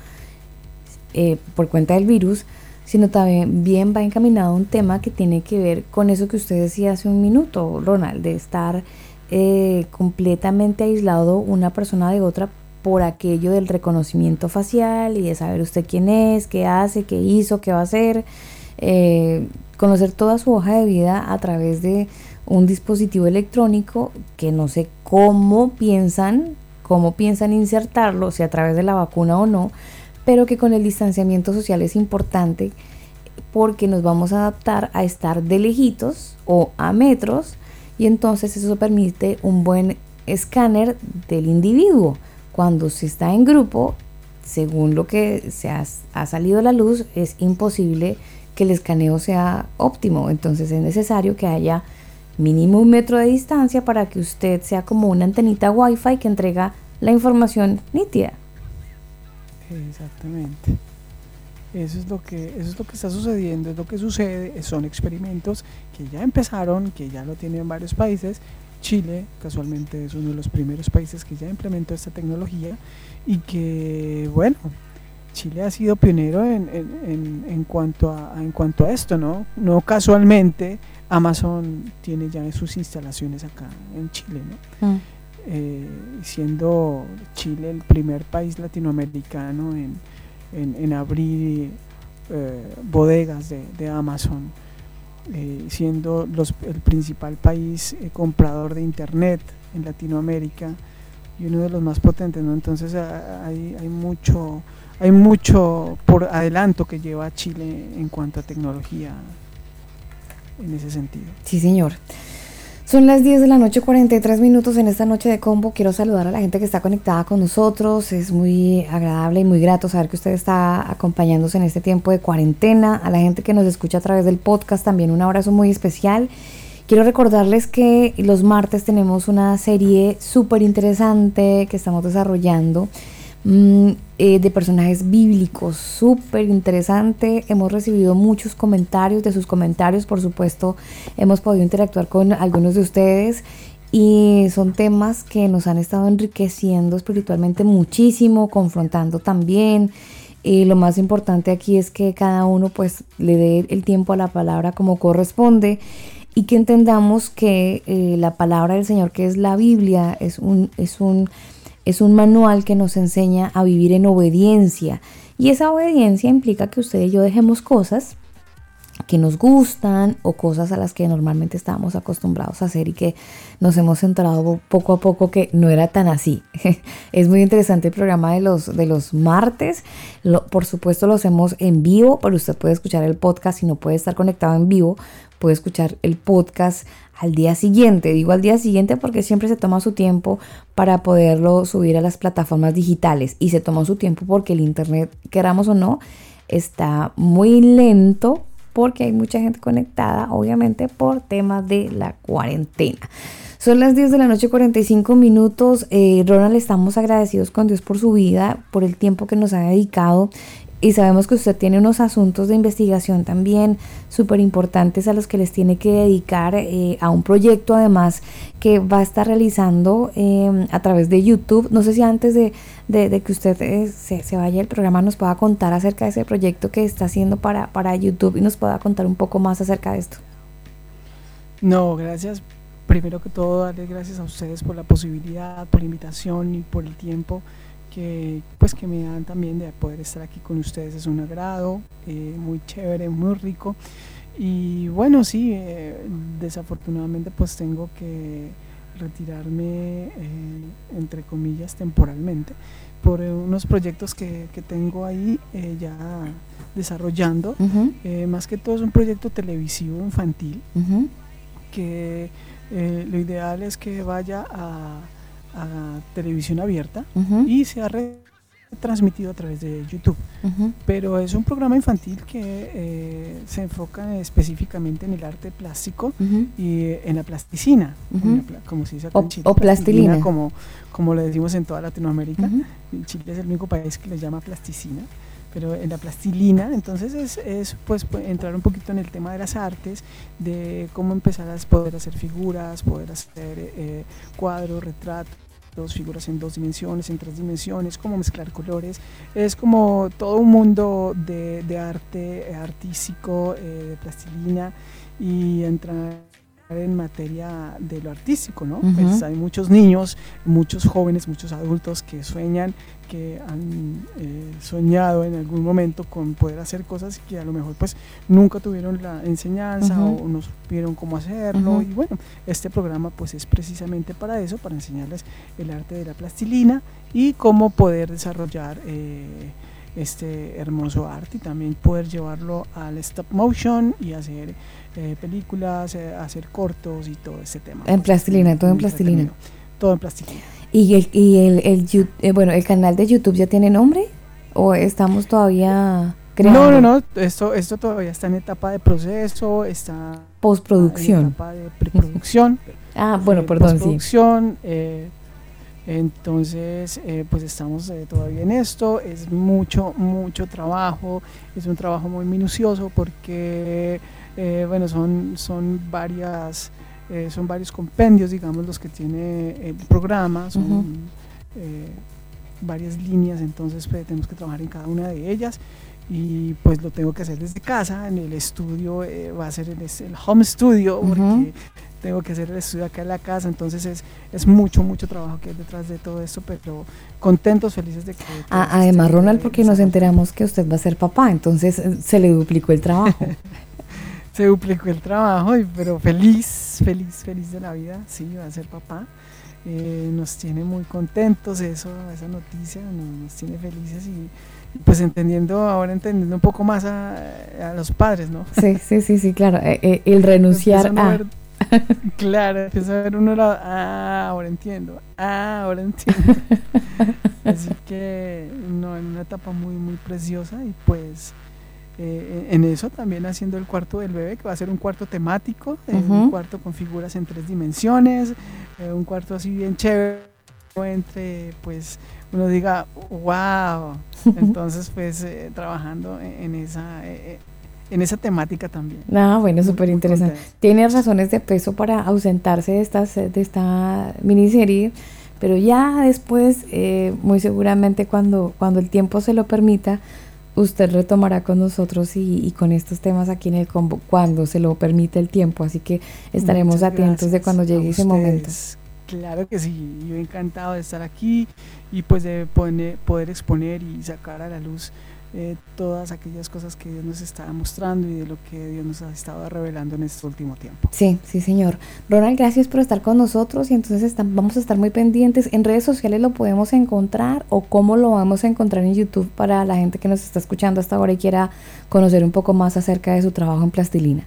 eh, por cuenta del virus, sino también va encaminado a un tema que tiene que ver con eso que usted decía hace un minuto, Ronald, de estar eh, completamente aislado una persona de otra por aquello del reconocimiento facial y de saber usted quién es, qué hace, qué hizo, qué va a hacer, eh, conocer toda su hoja de vida a través de un dispositivo electrónico que no sé cómo piensan, cómo piensan insertarlo, si a través de la vacuna o no, pero que con el distanciamiento social es importante porque nos vamos a adaptar a estar de lejitos o a metros y entonces eso permite un buen escáner del individuo. Cuando se está en grupo, según lo que se ha, ha salido a la luz, es imposible que el escaneo sea óptimo. Entonces es necesario que haya mínimo un metro de distancia para que usted sea como una antenita wifi que entrega la información nítida. Exactamente. Eso es lo que eso es lo que está sucediendo, es lo que sucede, son experimentos que ya empezaron, que ya lo tienen varios países. Chile, casualmente, es uno de los primeros países que ya implementó esta tecnología y que, bueno, Chile ha sido pionero en, en- en- en cuanto a, en cuanto a esto, ¿no? No casualmente Amazon tiene ya sus instalaciones acá en Chile, ¿no? Mm. Eh, siendo Chile el primer país latinoamericano en, en- en abrir eh, bodegas de, de Amazon, eh, siendo los- el principal país eh, comprador de Internet en Latinoamérica y uno de los más potentes, ¿no? Entonces hay, hay mucho hay mucho por adelanto que lleva Chile en cuanto a tecnología en ese sentido. Sí, señor. Son las 10 de la noche, 43 minutos en esta noche de combo. Quiero saludar a la gente que está conectada con nosotros. Es muy agradable y muy grato saber que usted está acompañándose en este tiempo de cuarentena. A la gente que nos escucha a través del podcast también un abrazo muy especial. Quiero recordarles que los martes tenemos una serie súper interesante que estamos desarrollando mm, eh, de personajes bíblicos, súper interesante. Hemos recibido muchos comentarios, de sus comentarios, por supuesto, hemos podido interactuar con algunos de ustedes y son temas que nos han estado enriqueciendo espiritualmente muchísimo, confrontando también. Y lo más importante aquí es que cada uno pues le dé el tiempo a la palabra como corresponde y que entendamos que eh, la palabra del Señor, que es la Biblia, es un, es un es un manual que nos enseña a vivir en obediencia. Y esa obediencia implica que usted y yo dejemos cosas que nos gustan o cosas a las que normalmente estábamos acostumbrados a hacer y que nos hemos enterado poco a poco que no era tan así. es muy interesante el programa de los, de los martes. Por supuesto lo hacemos en vivo, pero usted puede escuchar el podcast si no puede estar conectado en vivo. Puede escuchar el podcast al día siguiente. Digo al día siguiente porque siempre se toma su tiempo para poderlo subir a las plataformas digitales y se toma su tiempo porque el internet, queramos o no, está muy lento porque hay mucha gente conectada, obviamente por temas de la cuarentena. Son las 10 de la noche, 45 minutos. Eh, Ronald, estamos agradecidos con Dios por su vida, por el tiempo que nos ha dedicado. Y sabemos que usted tiene unos asuntos de investigación también súper importantes a los que les tiene que dedicar eh, a un proyecto además que va a estar realizando eh, a través de YouTube. No sé si antes de, de- de que usted eh, se, se vaya el programa nos pueda contar acerca de ese proyecto que está haciendo para, para YouTube y nos pueda contar un poco más acerca de esto. No, gracias. Primero que todo, darles gracias a ustedes por la posibilidad, por la invitación y por el tiempo que pues que me dan también de poder estar aquí con ustedes. Es un agrado, eh, muy chévere, muy rico. Y bueno, sí, eh, desafortunadamente pues tengo que retirarme, eh, entre comillas, temporalmente por unos proyectos que, que tengo ahí eh, ya desarrollando. Ujú. Eh, más que todo es un proyecto televisivo infantil Ujú. que eh, lo ideal es que vaya a, a televisión abierta Ujú. y sea retransmitido a través de YouTube. Ujú. Pero es un programa infantil que eh, se enfoca específicamente en el arte plástico Ujú. y eh, en la plasticina, en la como se dice acá O- en Chile, o plastilina. como, como le decimos en toda Latinoamérica. Chile es el único país que le llama plasticina. pero en la plastilina. Entonces es, es pues pu- entrar un poquito en el tema de las artes, de cómo empezar a poder hacer figuras, poder hacer eh, cuadros, retratos figuras en dos dimensiones, en tres dimensiones, cómo mezclar colores. Es como todo un mundo de, arte eh, artístico, eh, de plastilina y entrar en materia de lo artístico, ¿no? Pues hay muchos niños, muchos jóvenes, muchos adultos que sueñan, que han eh, soñado en algún momento con poder hacer cosas que a lo mejor pues nunca tuvieron la enseñanza o no supieron cómo hacerlo. Y bueno, este programa pues es precisamente para eso, para enseñarles el arte de la plastilina y cómo poder desarrollar eh, este hermoso arte y también poder llevarlo al stop motion y hacer eh, películas, eh, hacer cortos y todo ese tema. En plastilina, todo en plastilina. Todo en plastilina. ¿Y el, y el, el Yu- eh, bueno, el canal de YouTube ya tiene nombre? ¿O estamos todavía creando? No, no, no, esto, esto todavía está en etapa de proceso, está Postproducción. en etapa de preproducción. Ah, bueno, perdón, sí. postproducción, eh, entonces, eh, pues estamos eh, todavía en esto, es mucho, mucho trabajo, es un trabajo muy minucioso porque, eh, bueno, son, son varias, eh, son varios compendios, digamos, los que tiene el programa, son Ujú. eh, varias líneas, entonces pues, tenemos que trabajar en cada una de ellas y pues lo tengo que hacer desde casa, en el estudio eh, va a ser el, el home studio porque tengo que hacer el estudio acá en la casa, entonces es, es mucho, mucho trabajo que hay detrás de todo esto, pero contentos, felices de que... Ah, además, Ronald, porque nos enteramos que usted va a ser papá, entonces eh, se le duplicó el trabajo. Se duplicó el trabajo, y- pero feliz, feliz, feliz de la vida, sí, va a ser papá. Eh, nos tiene muy contentos eso, esa noticia, nos, tiene felices y, pues entendiendo, ahora entendiendo un poco más a, a los padres, ¿no? sí, sí, sí, sí, claro. eh, eh, el renunciar a... ver- claro, empieza a ver uno, la- ah, ahora entiendo, ah, ahora entiendo. Así que, no, en una etapa muy, muy preciosa y pues eh, en eso también haciendo el cuarto del bebé, que va a ser un cuarto temático, eh, Ujú. un cuarto con figuras en tres dimensiones, eh, un cuarto así bien chévere, entre pues uno diga, wow, entonces pues eh, trabajando en, en esa... eh, eh, en esa temática también. Ah, bueno, súper interesante. contento. Tiene razones de peso para ausentarse de, estas, de esta miniserie, pero ya después, eh, muy seguramente cuando, cuando el tiempo se lo permita, usted retomará con nosotros y, y con estos temas aquí en el combo, cuando se lo permite el tiempo. Así que estaremos Muchas atentos de cuando llegue ese momento. Claro que sí, yo encantado de estar aquí y pues de poner- poder exponer y sacar a la luz eh, todas aquellas cosas que Dios nos está mostrando y de lo que Dios nos ha estado revelando en este último tiempo. Sí, sí, señor. Ronald, gracias por estar con nosotros y entonces vamos a estar muy pendientes. ¿En redes sociales lo podemos encontrar o cómo lo vamos a encontrar en YouTube para la gente que nos está escuchando hasta ahora y quiera conocer un poco más acerca de su trabajo en plastilina?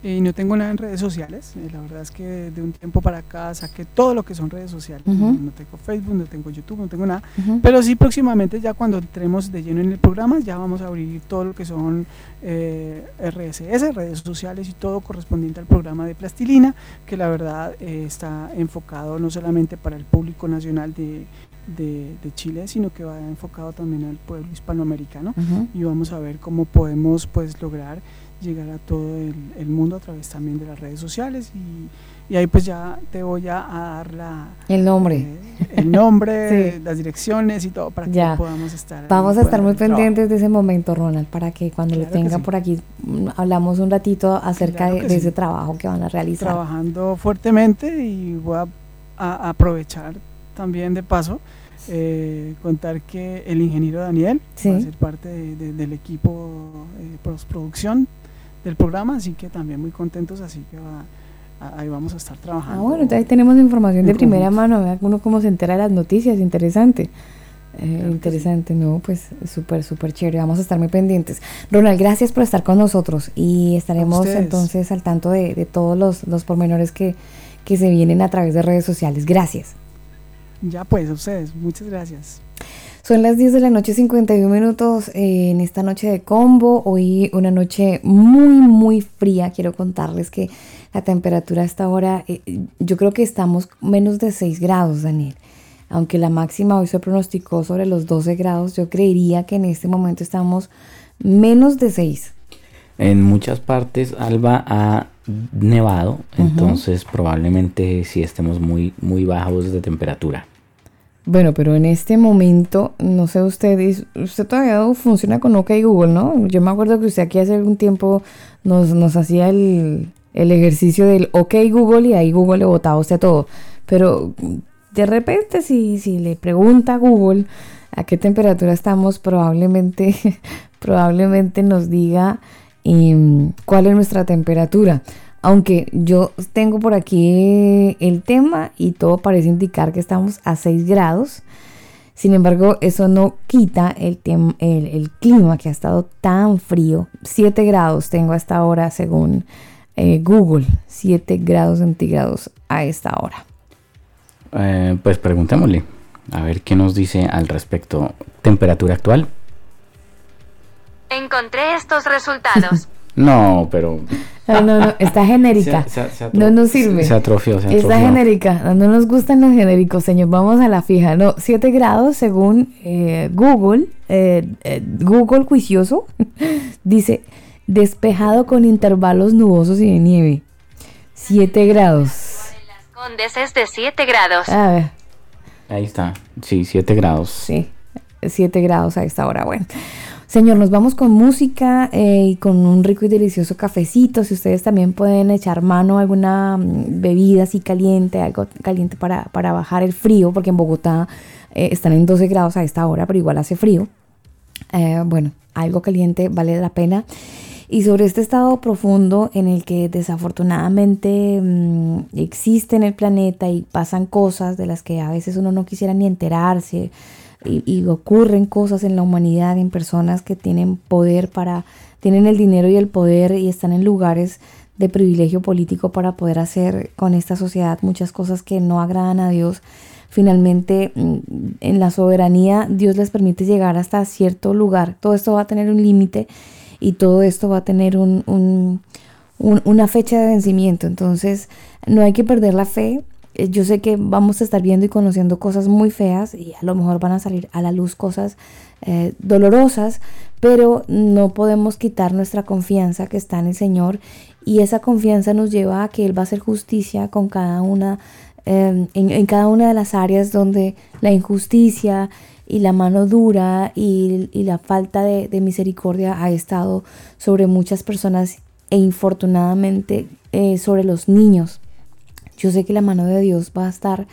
Y no tengo nada en redes sociales, eh, la verdad es que de un tiempo para acá saqué todo lo que son redes sociales, no, no tengo Facebook, no tengo YouTube, no tengo nada, pero sí próximamente ya cuando entremos de lleno en el programa ya vamos a abrir todo lo que son eh, RSS, redes sociales y todo correspondiente al programa de Plastilina, que la verdad eh, está enfocado no solamente para el público nacional de, de- de Chile, sino que va enfocado también al pueblo hispanoamericano. Y vamos a ver cómo podemos pues lograr llegar a todo el, el mundo a través también de las redes sociales y, y ahí pues ya te voy a, a dar la, El nombre. eh, el nombre, Sí. las direcciones y todo para Ya. que podamos estar. Vamos a estar muy pendientes de ese momento, Ronald, para que cuando lo Claro que tenga sí. por aquí mm, hablamos un ratito acerca Claro de, de sí. ese trabajo que van a realizar. Trabajando fuertemente y voy a, a aprovechar también de paso. eh, contar que el ingeniero Daniel va a ser parte de- de- del equipo eh, postproducción del programa, así que también muy contentos, así que va- ahí vamos a estar trabajando. Ah, bueno, entonces ahí tenemos información de primera conjunto. mano, uno cómo se entera de las noticias, interesante. Eh, interesante, no, pues súper, súper chévere, vamos a estar muy pendientes. Ronald, gracias por estar con nosotros y estaremos entonces al tanto de, de todos los, los pormenores que, que se vienen a través de redes sociales. Gracias. Ya pues, a ustedes, muchas gracias. Son las 10 de la noche, 51 minutos eh, en esta noche de combo. Hoy una noche muy, muy fría. Quiero contarles que la temperatura hasta ahora, eh, yo creo que estamos menos de 6 grados, Daniel. aunque la máxima hoy se pronosticó sobre los 12 grados, yo creería que en este momento estamos menos de 6. En muchas partes Alba ha nevado, entonces probablemente sí estemos muy, muy bajos de temperatura. Bueno, pero en este momento, no sé usted, usted todavía funciona con OK Google, ¿no? Yo me acuerdo que usted aquí hace algún tiempo nos, hacía el, ejercicio del OK Google y ahí Google le botaba a usted todo. Pero de repente si, si le pregunta a Google a qué temperatura estamos, probablemente, probablemente nos diga em, cuál es nuestra temperatura. Aunque yo tengo por aquí el tema y todo parece indicar que estamos a 6 grados. Sin embargo, eso no quita el, el, el, clima que ha estado tan frío. 7 grados tengo hasta ahora según eh, Google. 7 grados centígrados a esta hora. Eh, pues preguntémosle, a ver qué nos dice al respecto. ¿Temperatura actual? Encontré estos resultados. no, pero... No, no, no, está genérica. no nos sirve. Se atrofió, se atrofió. Está genérica. No nos gustan los genéricos, señor. Vamos a la fija. No, 7 grados según eh, Google. Eh, Google juicioso dice despejado con intervalos nubosos y de nieve. 7 grados. Condes es de 7 grados. A ver. Ahí está. Sí, 7 grados. Sí, 7 grados a esta hora. Bueno. Señor, nos vamos con música eh, y con un rico y delicioso cafecito. Si ustedes también pueden echar mano a alguna mm, bebida así caliente, algo caliente para, para bajar el frío, porque en Bogotá eh, están en 12 grados a esta hora, pero igual hace frío. Eh, bueno, algo caliente vale la pena y sobre este estado profundo en el que desafortunadamente mm, existe en el planeta y pasan cosas de las que a veces uno no quisiera ni enterarse y, ocurren cosas en la humanidad, en personas que tienen poder para, tienen el dinero y el poder y están en lugares de privilegio político para poder hacer con esta sociedad muchas cosas que no agradan a Dios. Finalmente, mm, en la soberanía, Dios les permite llegar hasta cierto lugar. Todo esto va a tener un límite y todo esto va a tener un, una fecha de vencimiento. Entonces, no hay que perder la fe. Eh, yo sé que vamos a estar viendo y conociendo cosas muy feas y a lo mejor van a salir a la luz cosas eh, dolorosas, pero no podemos quitar nuestra confianza que está en el Señor y esa confianza nos lleva a que Él va a hacer justicia con cada una, em, en, cada una de las áreas donde la injusticia, y la mano dura y, la falta de, misericordia ha estado sobre muchas personas e infortunadamente eh, sobre los niños. Yo sé que la mano de Dios va a estar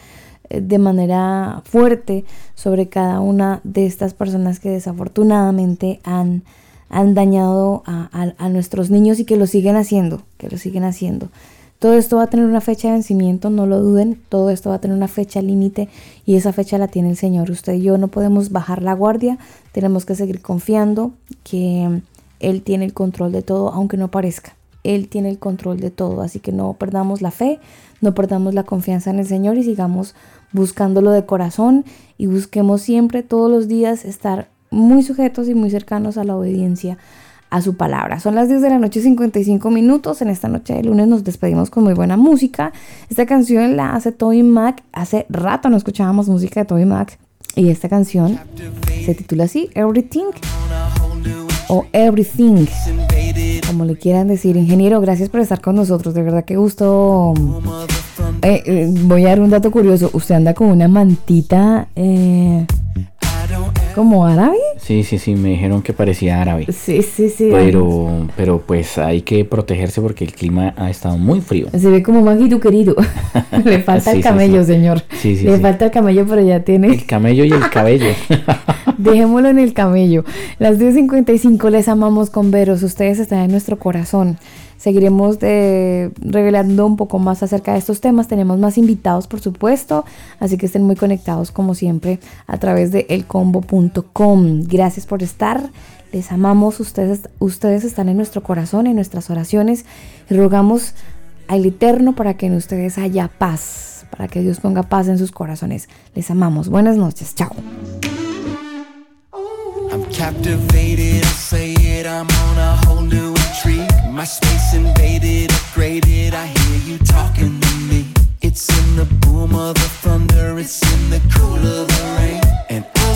eh, de manera fuerte sobre cada una de estas personas que desafortunadamente han, han dañado a, nuestros niños y que lo siguen haciendo, que lo siguen haciendo. Todo esto va a tener una fecha de vencimiento, no lo duden, todo esto va a tener una fecha límite y esa fecha la tiene el Señor. Usted y yo no podemos bajar la guardia, tenemos que seguir confiando que Él tiene el control de todo, aunque no parezca. Él tiene el control de todo, así que no perdamos la fe, no perdamos la confianza en el Señor y sigamos buscándolo de corazón y busquemos siempre todos los días estar muy sujetos y muy cercanos a la obediencia a su palabra. Son las 10 de la noche 55 minutos. En esta noche de lunes nos despedimos con muy buena música. Esta canción la hace Toby Mac. Hace rato no escuchábamos música de Toby Mac. Y esta canción se titula así, Everything o Everything, como le quieran decir. Ingeniero, gracias por estar con nosotros. De verdad que gusto. Eh, eh, voy a dar un dato curioso. Usted anda con una mantita eh, ¿Como árabe? Sí, sí, sí, me dijeron que parecía árabe. Sí, sí, sí. Pero, pero pues hay que protegerse porque el clima ha estado muy frío. Se ve como Magito querido. Le falta el camello, señor. Sí, sí. Le falta el camello, pero ya tiene. El camello y el cabello. Dejémoslo en el camello. Las 10.55 les amamos con veros. Ustedes están en nuestro corazón. Seguiremos de, revelando un poco más acerca de estos temas. Tenemos más invitados, por supuesto. Así que estén muy conectados, como siempre, a través de elcombo.com. Gracias por estar. Les amamos. Ustedes, ustedes están en nuestro corazón, en nuestras oraciones. Rogamos al Eterno para que en ustedes haya paz. Para que Dios ponga paz en sus corazones. Les amamos. Buenas noches. Chao. Captivated, I say it, I'm on a whole new intrigue. My space invaded, upgraded, I hear you talking to me. It's in the boom of the thunder, it's in the cool of the rain. And oh,